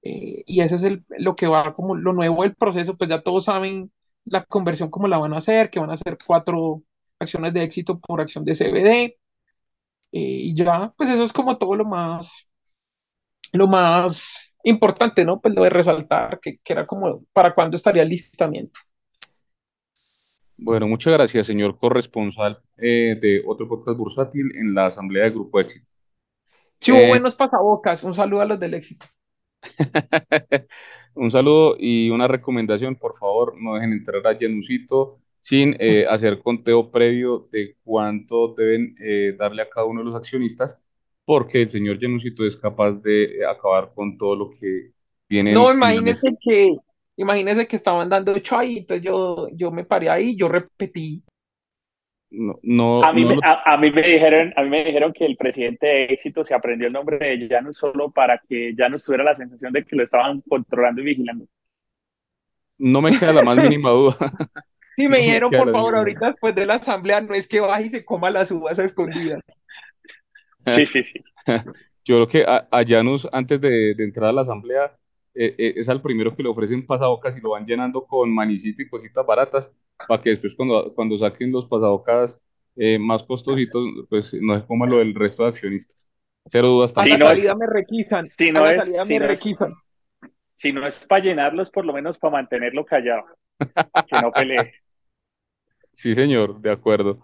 Y ese es el, lo que va como lo nuevo del proceso, pues ya todos saben la conversión cómo la van a hacer, que van a hacer cuatro acciones de éxito por acción de CBD y ya, pues eso es como todo lo más, lo más importante, ¿no? Pues lo de resaltar, que, que era como para cuándo estaría el listamiento. Bueno, muchas gracias, señor corresponsal eh, de otro podcast bursátil en la Asamblea de Grupo Éxito. Sí, hubo eh, buenos pasabocas. Un saludo a los del éxito. un saludo y una recomendación, por favor, no dejen entrar a Janusito sin eh, hacer conteo previo de cuánto deben eh, darle a cada uno de los accionistas, porque el señor Janusito es capaz de acabar con todo lo que tiene. No, imagínese que, imagínese que estaban dando entonces yo, yo me paré ahí, yo repetí. No, no, a, mí no lo- a, a mí me dijeron, a mí me dijeron que el presidente de éxito se aprendió el nombre de Janus solo para que Janus tuviera la sensación de que lo estaban controlando y vigilando. no me queda la más mínima duda. Sí, me dijeron, por favor, ahorita después de la asamblea, no es que baje y se coma las uvas a escondidas. Sí, sí, sí. Yo creo que a, a Janus, antes de, de entrar a la asamblea, eh, eh, es al primero que le ofrecen pasabocas y lo van llenando con manicito y cositas baratas, para que después cuando, cuando saquen los pasabocas eh, más costositos, pues no se coma lo del resto de accionistas. Cero dudas A la no es- salida me requisan, si a no la es- salida si me no es- requisan. Si no es para llenarlos, por lo menos para mantenerlo callado, que no pelee. Sí, señor, de acuerdo.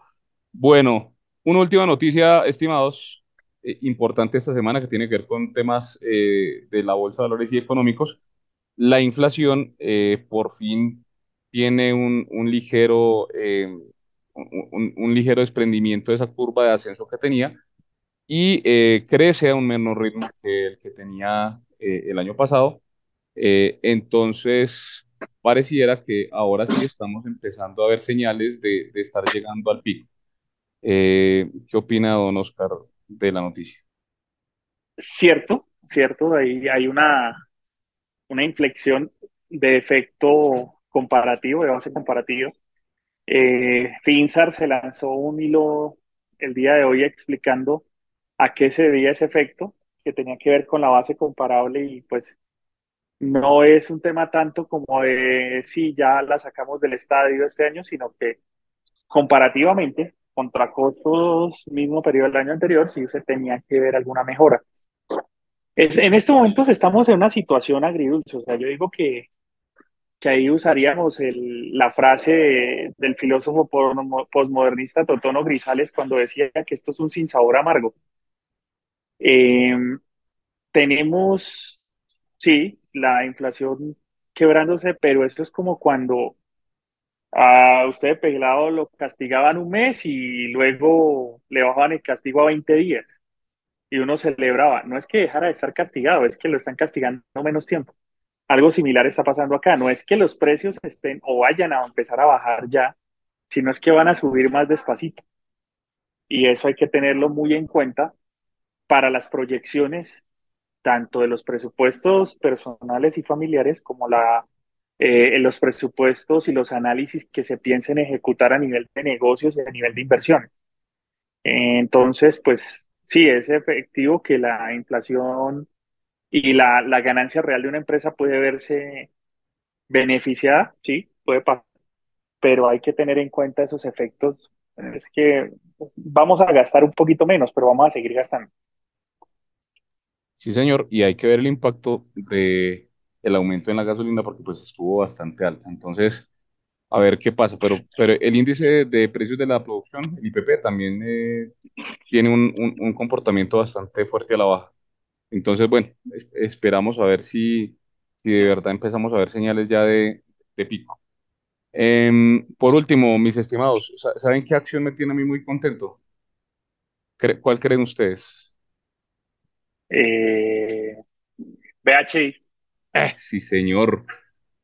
Bueno, una última noticia, estimados, eh, importante esta semana que tiene que ver con temas eh, de la Bolsa de Valores y económicos. La inflación eh, por fin tiene un, un ligero, eh, un, un- ligero desprendimiento de esa curva de ascenso que tenía y crece a un menor ritmo que el que tenía el año pasado. Entonces, pareciera que ahora sí estamos empezando a ver señales de, estar llegando al pico. Eh, ¿qué opina don Oscar de la noticia? Cierto, cierto, ahí hay una, una inflexión de efecto comparativo, de base comparativo. Eh, Finsar se lanzó un hilo el día de hoy explicando a qué se debía ese efecto, que tenía que ver con la base comparable y pues no es un tema tanto como de si ya la sacamos del estadio este año, sino que comparativamente contra costos mismo periodo del año anterior, sí se tenía que ver alguna mejora. Es, en estos momentos estamos en una situación agridulce, o sea, yo digo que, que ahí usaríamos el, la frase de- del filósofo posmodernista Totono Grisales cuando decía que esto es un sinsabor amargo. Eh, tenemos, sí, la inflación quebrándose, pero esto es como cuando a usted pelado lo castigaban un mes y luego le bajaban el castigo a 20 días y uno celebraba. No es que dejara de estar castigado, es que lo están castigando menos tiempo. Algo similar está pasando acá. No es que los precios estén o vayan a empezar a bajar ya, sino es que van a subir más despacito. Y eso hay que tenerlo muy en cuenta para las proyecciones, tanto de los presupuestos personales y familiares como la, eh, los presupuestos y los análisis que se piensen ejecutar a nivel de negocios y a nivel de inversiones. Entonces, pues sí, es efectivo que la inflación y la, la ganancia real de una empresa puede verse beneficiada, sí, puede pasar, pero hay que tener en cuenta esos efectos. Es que vamos a gastar un poquito menos, pero vamos a seguir gastando. Sí, señor, y hay que ver el impacto de el aumento en la gasolina porque pues estuvo bastante alta. Entonces, a ver qué pasa. Pero, pero el índice de precios de la producción, el IPP, también eh, tiene un, un- comportamiento bastante fuerte a la baja. Entonces, bueno, es- esperamos a ver si, si de verdad empezamos a ver señales ya de, de pico. Em, por último, mis estimados, sa- ¿saben qué acción me tiene a mí muy contento? ¿Cuál creen ustedes? Eh, BHI, Eh, sí, señor.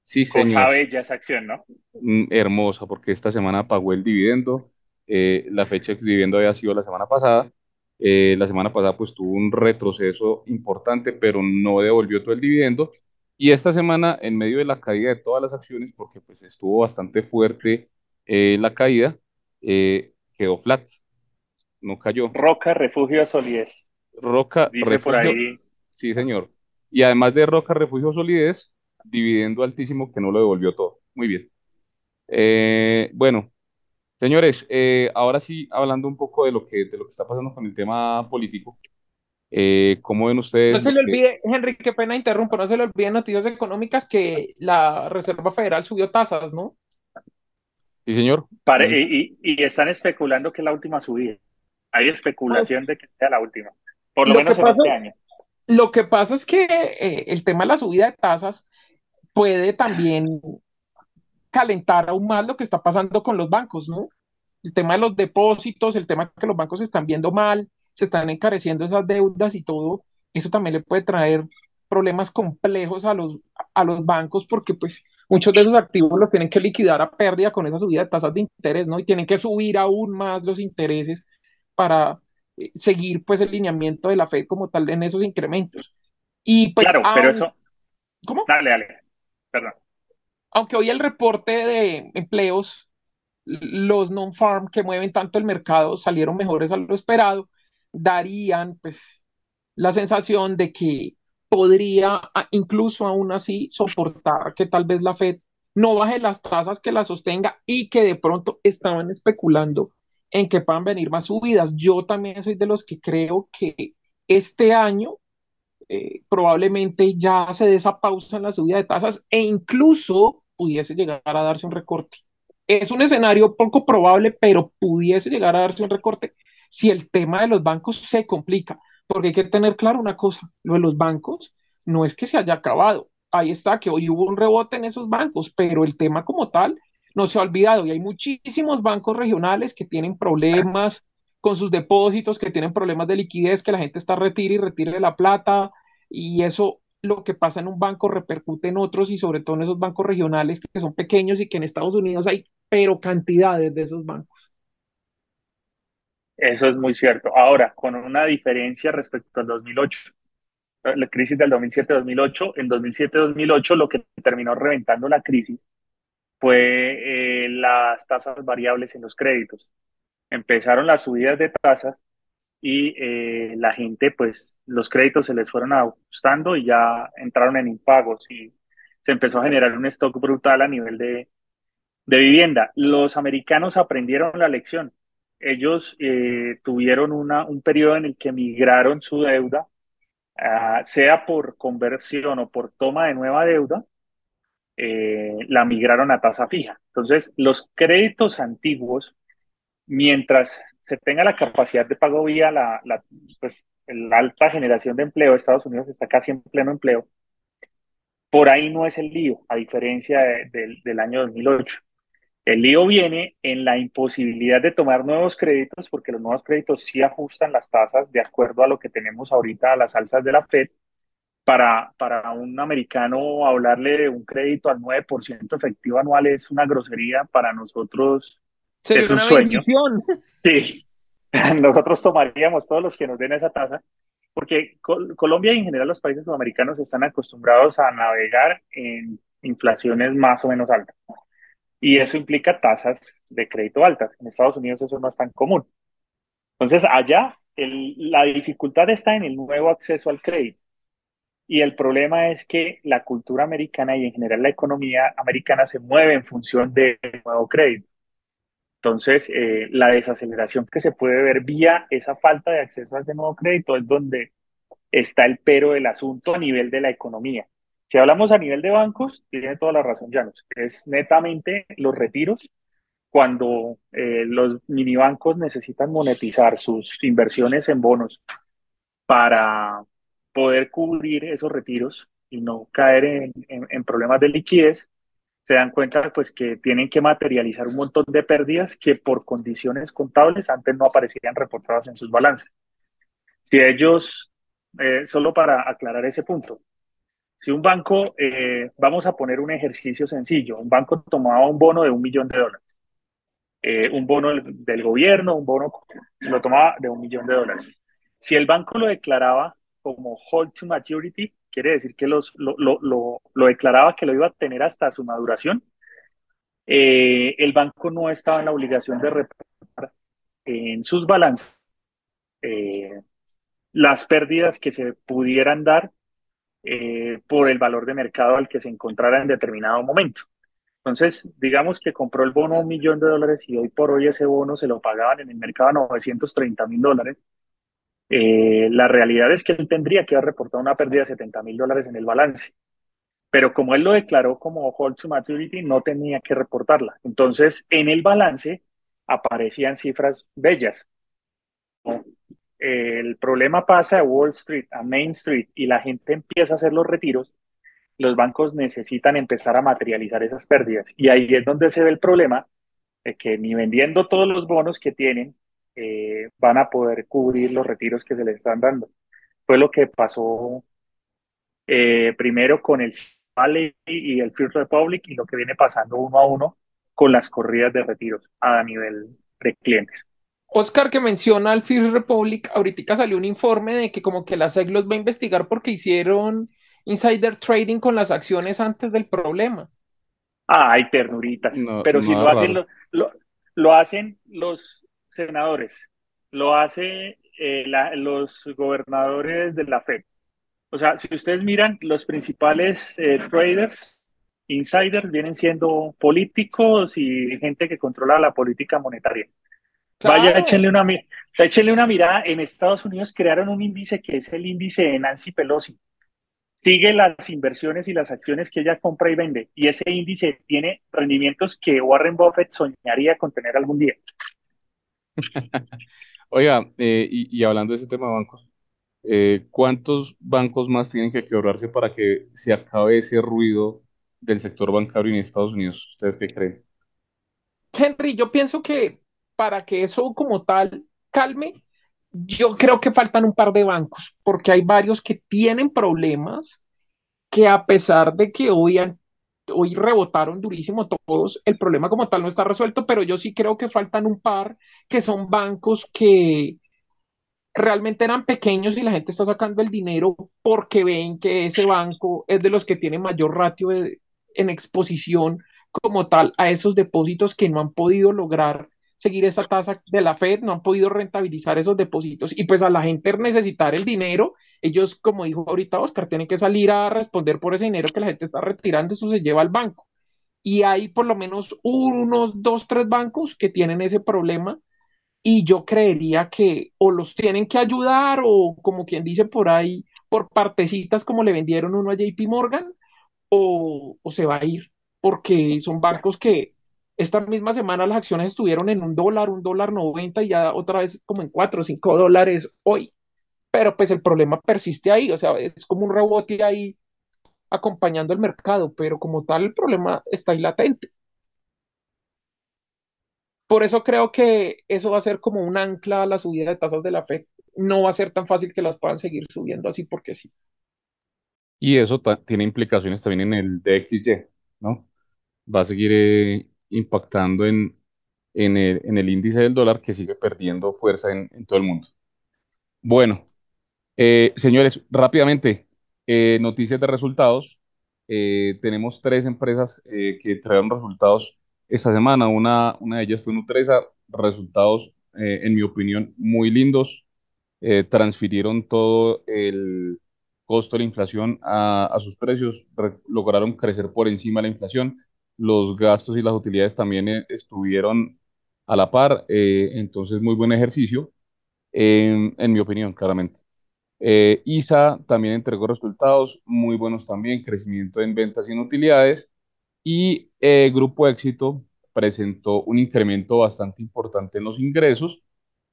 Sí, cosa señor. bella esa acción, ¿no? Mm, hermosa, porque esta semana pagó el dividendo. eh, la fecha ex dividendo había sido la semana pasada. eh, la semana pasada pues tuvo un retroceso importante, pero no devolvió todo el dividendo. Y esta semana, en medio de la caída de todas las acciones, porque pues estuvo bastante fuerte la caída, quedó flat, no cayó. Roca, refugio, solidez. Roca, Dice por ahí, sí señor. Y además de Roca, refugio, solidez, dividendo altísimo que no lo devolvió todo. Muy bien. Eh, bueno. Señores, eh, ahora sí, hablando un poco de lo que, de lo que está pasando con el tema político, eh, ¿cómo ven No ustedes se lo le que... olvide, Henry, qué pena interrumpo, no se le olvide en noticias económicas que la Reserva Federal subió tasas, ¿no? Sí, señor. pare- Muy- y, y- y están especulando que es la última subida. Hay especulación Pues de que sea la última, por lo menos en pasa, este año. lo que pasa es que eh, el tema de la subida de tasas puede también calentar aún más lo que está pasando con los bancos, ¿no? El tema de los depósitos, el tema que los bancos se están viendo mal, se están encareciendo esas deudas y todo, eso también le puede traer problemas complejos a los, a los bancos porque pues muchos de esos activos los tienen que liquidar a pérdida con esa subida de tasas de interés, ¿no? Y tienen que subir aún más los intereses para seguir pues el lineamiento de la Fed como tal en esos incrementos. Y pues, Claro, pero eso, ¿cómo? dale, dale, perdón. Aunque hoy el reporte de empleos los non-farm que mueven tanto el mercado salieron mejores a lo esperado, darían pues la sensación de que podría incluso aún así soportar que tal vez la Fed no baje las tasas que la sostenga y que de pronto estaban especulando en que puedan venir más subidas. Yo también soy de los que creo que este año eh, probablemente ya se dé esa pausa en la subida de tasas e incluso pudiese llegar a darse un recorte. Es un escenario poco probable, pero pudiese llegar a darse un recorte si el tema de los bancos se complica, porque hay que tener claro una cosa, lo de los bancos no es que se haya acabado, ahí está, que hoy hubo un rebote en esos bancos, pero el tema como tal no se ha olvidado y hay muchísimos bancos regionales que tienen problemas con sus depósitos, que tienen problemas de liquidez, que la gente está retire y retire la plata, y eso lo que pasa en un banco repercute en otros y sobre todo en esos bancos regionales que son pequeños y que en Estados Unidos hay pero cantidades de esos bancos. Eso es muy cierto. Ahora, con una diferencia respecto al 2008, la crisis del 2007-2008, en 2007-2008 lo que terminó reventando la crisis fue eh, las tasas variables en los créditos. Empezaron las subidas de tasas y eh, la gente, pues los créditos se les fueron ajustando y ya entraron en impagos y se empezó a generar un stock brutal a nivel de, de vivienda. Los americanos aprendieron la lección. Ellos eh, tuvieron una, un periodo en el que migraron su deuda, uh, sea por conversión o por toma de nueva deuda, eh, la migraron a tasa fija. Entonces, los créditos antiguos mientras se tenga la capacidad de pago vía la, pues, la alta generación de empleo, Estados Unidos está casi en pleno empleo, por ahí no es el lío, a diferencia de, del año 2008. El lío viene en la imposibilidad de tomar nuevos créditos, porque los nuevos créditos sí ajustan las tasas de acuerdo a lo que tenemos ahorita a las alzas de la Fed. Para, para un americano hablarle de un crédito al 9% efectivo anual es una grosería, para nosotros Sería es un una sueño. bendición. Sí, nosotros tomaríamos todos los que nos den esa tasa, porque Col Colombia y en general los países sudamericanos están acostumbrados a navegar en inflaciones más o menos altas. Y eso implica tasas de crédito altas. En Estados Unidos eso no es tan común. Entonces, allá el, la dificultad está en el nuevo acceso al crédito. Y el problema es que la cultura americana y en general la economía americana se mueve en función del nuevo crédito. Entonces, eh, la desaceleración que se puede ver vía esa falta de acceso a ese nuevo crédito es donde está el pero del asunto a nivel de la economía. Si hablamos a nivel de bancos, tiene toda la razón, Janos, es netamente los retiros cuando eh, los minibancos necesitan monetizar sus inversiones en bonos para poder cubrir esos retiros y no caer en, en, en problemas de liquidez, se dan cuenta pues que tienen que materializar un montón de pérdidas que por condiciones contables antes no aparecían reportadas en sus balances. Si ellos, eh, solo para aclarar ese punto, si un banco, eh, vamos a poner un ejercicio sencillo, un banco tomaba un bono de un millón de dólares, eh, un bono del, del gobierno, un bono lo tomaba de un millón de dólares. Si el banco lo declaraba como hold to maturity, quiere decir que los, lo, lo, lo, lo declaraba que lo iba a tener hasta su maduración, eh, el banco no estaba en la obligación de reportar en sus balances eh, las pérdidas que se pudieran dar eh, por el valor de mercado al que se encontrara en determinado momento. Entonces, digamos que compró el bono un millón de dólares y hoy por hoy ese bono se lo pagaban en el mercado a 930 mil dólares. Eh, la realidad es que él tendría que haber reportado una pérdida de 70 mil dólares en el balance. Pero como él lo declaró como hold to maturity, no tenía que reportarla. Entonces, en el balance aparecían cifras bellas. El problema pasa a Wall Street, a Main Street, y la gente empieza a hacer los retiros. Los bancos necesitan empezar a materializar esas pérdidas. Y ahí es donde se ve el problema de que ni vendiendo todos los bonos que tienen, eh, van a poder cubrir los retiros que se les están dando. Fue lo que pasó eh, primero con el Valley y el First Republic y lo que viene pasando uno a uno con las corridas de retiros a nivel de clientes. Oscar que menciona al First Republic, ahorita salió un informe de que como que la SEC los va a investigar porque hicieron insider trading con las acciones antes del problema. Ay, ternuritas. No, Pero si lo hacen, lo, lo, lo, hacen los senadores, lo hacen eh, la, los gobernadores de la Fed. O sea, si ustedes miran, los principales eh, traders, insiders, vienen siendo políticos y gente que controla la política monetaria. Claro. Vaya, échenle una, échenle una mirada. En Estados Unidos crearon un índice que es el índice de Nancy Pelosi. Sigue las inversiones y las acciones que ella compra y vende. Y ese índice tiene rendimientos que Warren Buffett soñaría con tener algún día. Oiga, eh, y, y, hablando de ese tema de bancos, eh, ¿cuántos bancos más tienen que quebrarse para que se acabe ese ruido del sector bancario en Estados Unidos? ¿Ustedes qué creen? Henry, yo pienso que para que eso como tal calme, yo creo que faltan un par de bancos, porque hay varios que tienen problemas que a pesar de que hoy, han, hoy rebotaron durísimo todos, el problema como tal no está resuelto, pero yo sí creo que faltan un par que son bancos que realmente eran pequeños y la gente está sacando el dinero porque ven que ese banco es de los que tiene mayor ratio en exposición como tal a esos depósitos que no han podido lograr seguir esa tasa de la Fed, no han podido rentabilizar esos depósitos y pues a la gente necesitar el dinero, ellos, como dijo ahorita Oscar, tienen que salir a responder por ese dinero que la gente está retirando, eso se lleva al banco. Y hay por lo menos unos dos, tres bancos que tienen ese problema y yo creería que o los tienen que ayudar o como quien dice por ahí, por partecitas como le vendieron uno a JP Morgan o, o se va a ir, porque son bancos que esta misma semana las acciones estuvieron en un dólar, un dólar noventa y ya otra vez como en cuatro o cinco dólares hoy. Pero pues el problema persiste ahí, o sea, es como un rebote ahí acompañando el mercado, pero como tal el problema está ahí latente. Por eso creo que eso va a ser como un ancla a la subida de tasas de la FED. No va a ser tan fácil que las puedan seguir subiendo así porque sí. Y eso tiene implicaciones también en el DXY, ¿no? Va a seguir eh, impactando en, en, el, índice del dólar que sigue perdiendo fuerza en, en todo el mundo. Bueno, eh, señores, rápidamente, eh, noticias de resultados. Eh, tenemos tres empresas eh, que trajeron resultados esta semana. Una, una de ellas fue Nutresa, resultados, en mi opinión, muy lindos. transfirieron todo el costo de la inflación a, a sus precios, lograron crecer por encima de la inflación los gastos y las utilidades también eh, estuvieron a la par, eh, entonces muy buen ejercicio, en, mi opinión, claramente. Eh, ISA también entregó resultados muy buenos también, crecimiento en ventas y en utilidades, y eh, Grupo Éxito presentó un incremento bastante importante en los ingresos,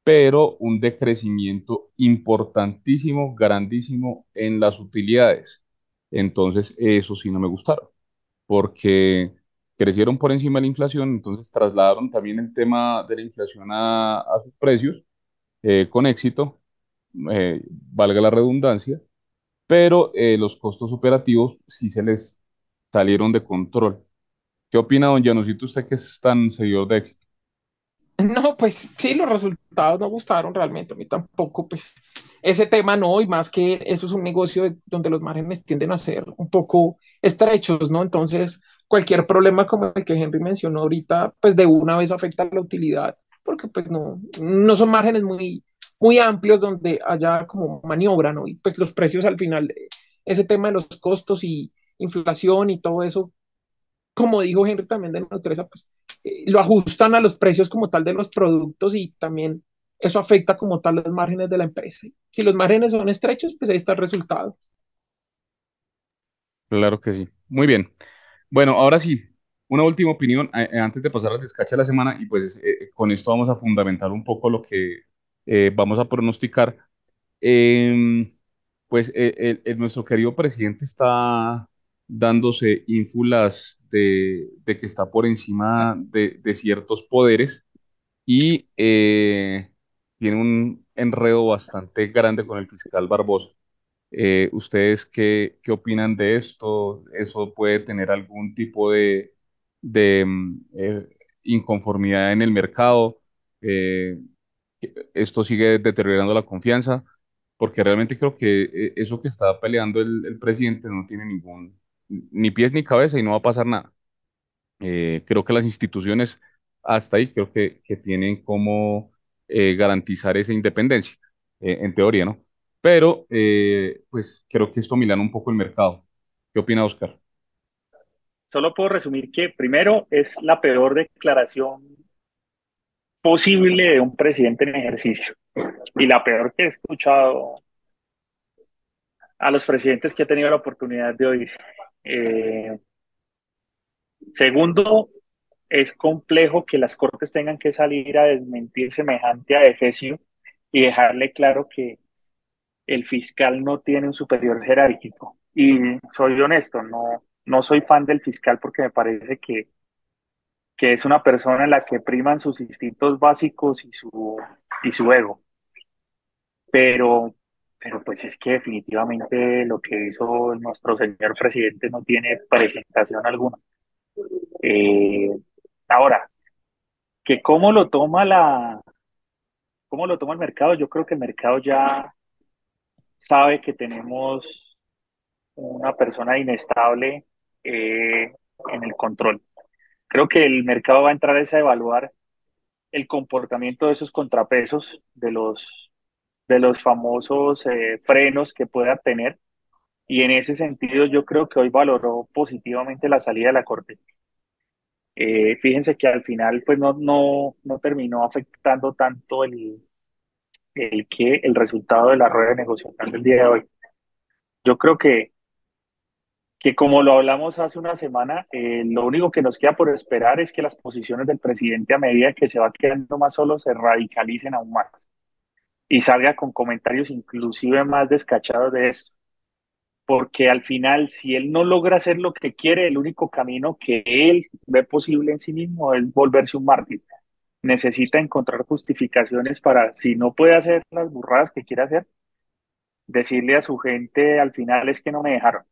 pero un decrecimiento importantísimo, grandísimo en las utilidades. Entonces, eso sí no me gustaron, porque crecieron por encima de la inflación, entonces trasladaron también el tema de la inflación a, a sus precios eh, con éxito, eh, valga la redundancia, pero eh, los costos operativos sí se les salieron de control. ¿Qué opina, don Janusito, usted que es tan seguidor de éxito? No, pues sí, los resultados no gustaron realmente, a mí tampoco, pues ese tema no, y más que eso es un negocio donde los márgenes tienden a ser un poco estrechos, ¿no? Entonces, cualquier problema como el que Henry mencionó ahorita, pues de una vez afecta la utilidad, porque pues no, no son márgenes muy, muy amplios donde haya como maniobra, ¿no? Y pues los precios al final, ese tema de los costos y inflación y todo eso, como dijo Henry también de Nutresa, pues eh, lo ajustan a los precios como tal de los productos y también eso afecta como tal los márgenes de la empresa. Si los márgenes son estrechos, pues ahí está el resultado. Claro que sí. Muy bien. Bueno, ahora sí, una última opinión eh, eh, antes de pasar al descache de la semana y pues eh, con esto vamos a fundamentar un poco lo que vamos a pronosticar. Em, pues el- nuestro querido presidente está dándose ínfulas de, que está por encima de, de ciertos poderes y tiene un enredo bastante grande con el fiscal Barbosa. Eh, ¿ustedes qué, qué opinan de esto? ¿Eso puede tener algún tipo de, de, mm, eh, inconformidad en el mercado? Eh, ¿esto sigue deteriorando la confianza? Porque realmente creo que eso que está peleando el, el presidente no tiene ningún, ni pies ni cabeza y no va a pasar nada. Creo que las instituciones hasta ahí creo que, que tienen como garantizar esa independencia, en teoría, ¿no? Pero eh, pues creo que esto milana un poco el mercado. ¿Qué opina Oscar? Solo puedo resumir que primero es la peor declaración posible de un presidente en ejercicio y la peor que he escuchado a los presidentes que he tenido la oportunidad de oír. Eh, segundo, es complejo que las cortes tengan que salir a desmentir semejante adefesio y dejarle claro que el fiscal no tiene un superior jerárquico. Y soy honesto, no, no soy fan del fiscal porque me parece que, que es una persona en la que priman sus instintos básicos y su, y su ego. Pero, pero pues es que definitivamente lo que hizo nuestro señor presidente no tiene presentación alguna. Eh, ahora, que cómo lo toma la, cómo lo toma el mercado, yo creo que el mercado ya sabe que tenemos una persona inestable eh, en el control. Creo que el mercado va a entrar a evaluar el comportamiento de esos contrapesos, de los, de los famosos eh, frenos que pueda tener. Y en ese sentido, yo creo que hoy valoró positivamente la salida de la Corte. Eh, fíjense que al final, pues no, no, no terminó afectando tanto el, el que el resultado de la rueda de negociación del día de hoy. Yo creo que que como lo hablamos hace una semana, eh, lo único que nos queda por esperar es que las posiciones del presidente a medida que se va quedando más solo se radicalicen aún más y salga con comentarios inclusive más descachados de eso. Porque al final, si él no logra hacer lo que quiere, el único camino que él ve posible en sí mismo es volverse un mártir. Necesita encontrar justificaciones para, si no puede hacer las burradas que quiere hacer, decirle a su gente al final es que no me dejaron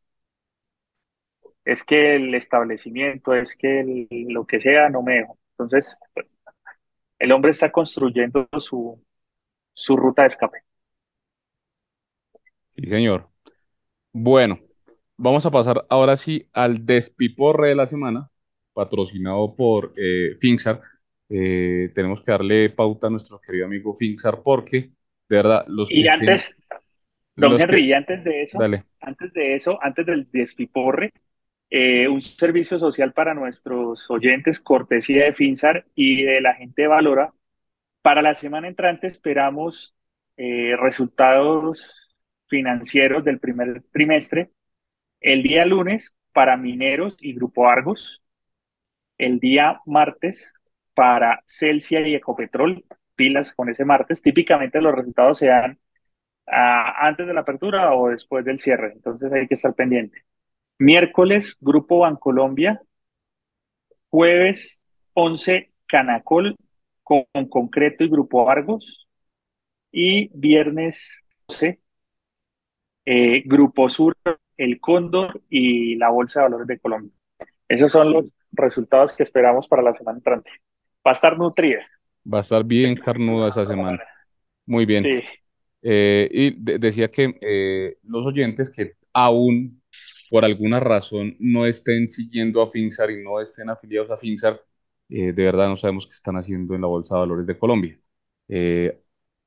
es que el establecimiento, es que el- lo que sea, no me dejo. Entonces, pues, el hombre está construyendo su, su ruta de escape. Sí, señor. Bueno, vamos a pasar ahora sí al despiporre de la semana, patrocinado por eh, Finxar. Eh, tenemos que darle pauta a nuestro querido amigo Finxar porque, de verdad, los que Y antes, don que, Henry, y antes de eso, dale. antes de eso, antes del despiporre, eh, un servicio social para nuestros oyentes, cortesía de Finsar y de la gente de Valora. Para la semana entrante esperamos eh, resultados financieros del primer trimestre el día lunes para Mineros y Grupo Argos, el día martes para Celsia y Ecopetrol, pilas con ese martes. Típicamente los resultados se dan ah, antes de la apertura o después del cierre, entonces hay que estar pendiente. Miércoles, Grupo Bancolombia Jueves 11, Canacol con, Concreto y Grupo Argos. Y viernes 12, eh, Grupo Sur, El Cóndor y la Bolsa de Valores de Colombia. Esos son los resultados que esperamos para la semana entrante. Va a estar nutrida. Va a estar bien carnuda esa semana. Muy bien. Sí. Eh, y decía que eh, los oyentes que aún por alguna razón no estén siguiendo a Finzar y no estén afiliados a Finzar, eh, de verdad no sabemos qué están haciendo en la Bolsa de Valores de Colombia.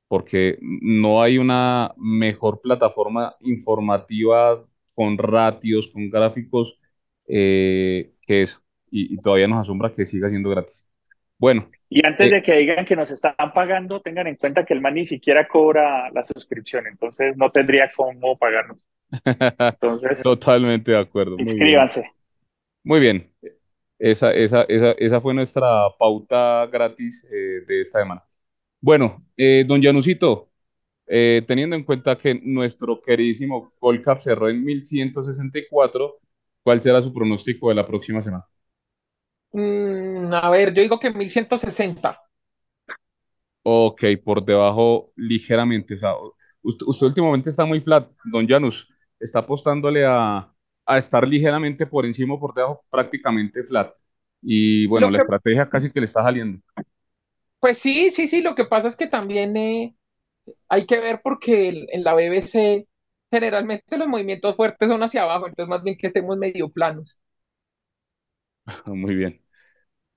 porque no hay una mejor plataforma informativa con ratios, con gráficos que eso. Y, y todavía nos asombra que siga siendo gratis. Bueno. Y antes de que digan que nos están pagando, tengan en cuenta que el man ni siquiera cobra la suscripción, entonces no tendría cómo pagarnos. Entonces, Totalmente de acuerdo. Inscríbanse. Muy bien. Esa, esa, esa, esa fue nuestra pauta gratis eh, de esta semana. Bueno, eh, don Janusito, eh, teniendo en cuenta que nuestro queridísimo Colcap cerró en 1164, ¿cuál será su pronóstico de la próxima semana? Mm, a ver, yo digo que 1160. Ok, por debajo ligeramente. O sea, usted, usted últimamente está muy flat, don Janus está apostándole a, estar ligeramente por encima o por debajo, prácticamente flat. Y bueno, la estrategia casi que le está saliendo. Pues sí, sí, sí, lo que pasa es que también eh, hay que ver porque en la BBC generalmente los movimientos fuertes son hacia abajo, entonces más bien que estemos medio planos. Muy bien.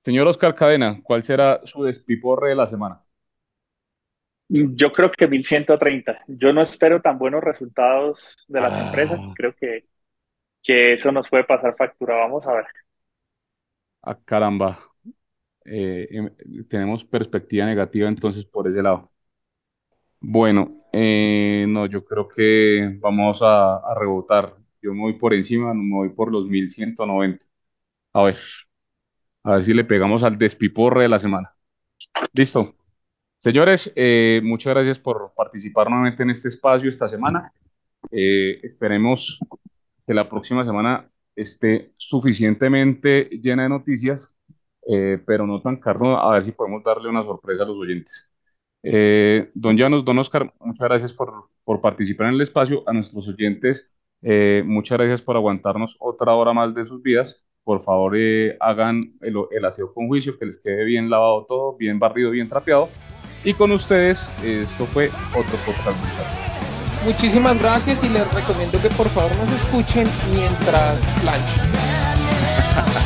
Señor Oscar Cadena, ¿cuál será su despiporre de la semana? Yo creo que 1130. Yo no espero tan buenos resultados de las empresas. Ah. Creo que, que eso nos puede pasar factura. Vamos a ver. Ah, caramba. Eh, em, tenemos perspectiva negativa entonces por ese lado. Bueno, eh, no, yo creo que vamos a, a, rebotar. Yo me voy por encima, me voy por los 1190. A ver, a ver si le pegamos al despiporre de la semana. Listo. Señores, eh, muchas gracias por participar nuevamente en este espacio esta semana. Eh, esperemos que la próxima semana esté suficientemente llena de noticias, eh, pero no tan caro, a ver si podemos darle una sorpresa a los oyentes. don Janos, don Oscar, muchas gracias por, por, participar en el espacio. A nuestros oyentes, muchas gracias por aguantarnos otra hora más de sus vidas. Por favor, hagan el, el aseo con juicio, que les quede bien lavado todo, bien barrido, bien trapeado y con ustedes, esto fue otro podcast. Muchísimas gracias y les recomiendo que por favor nos escuchen mientras planchan.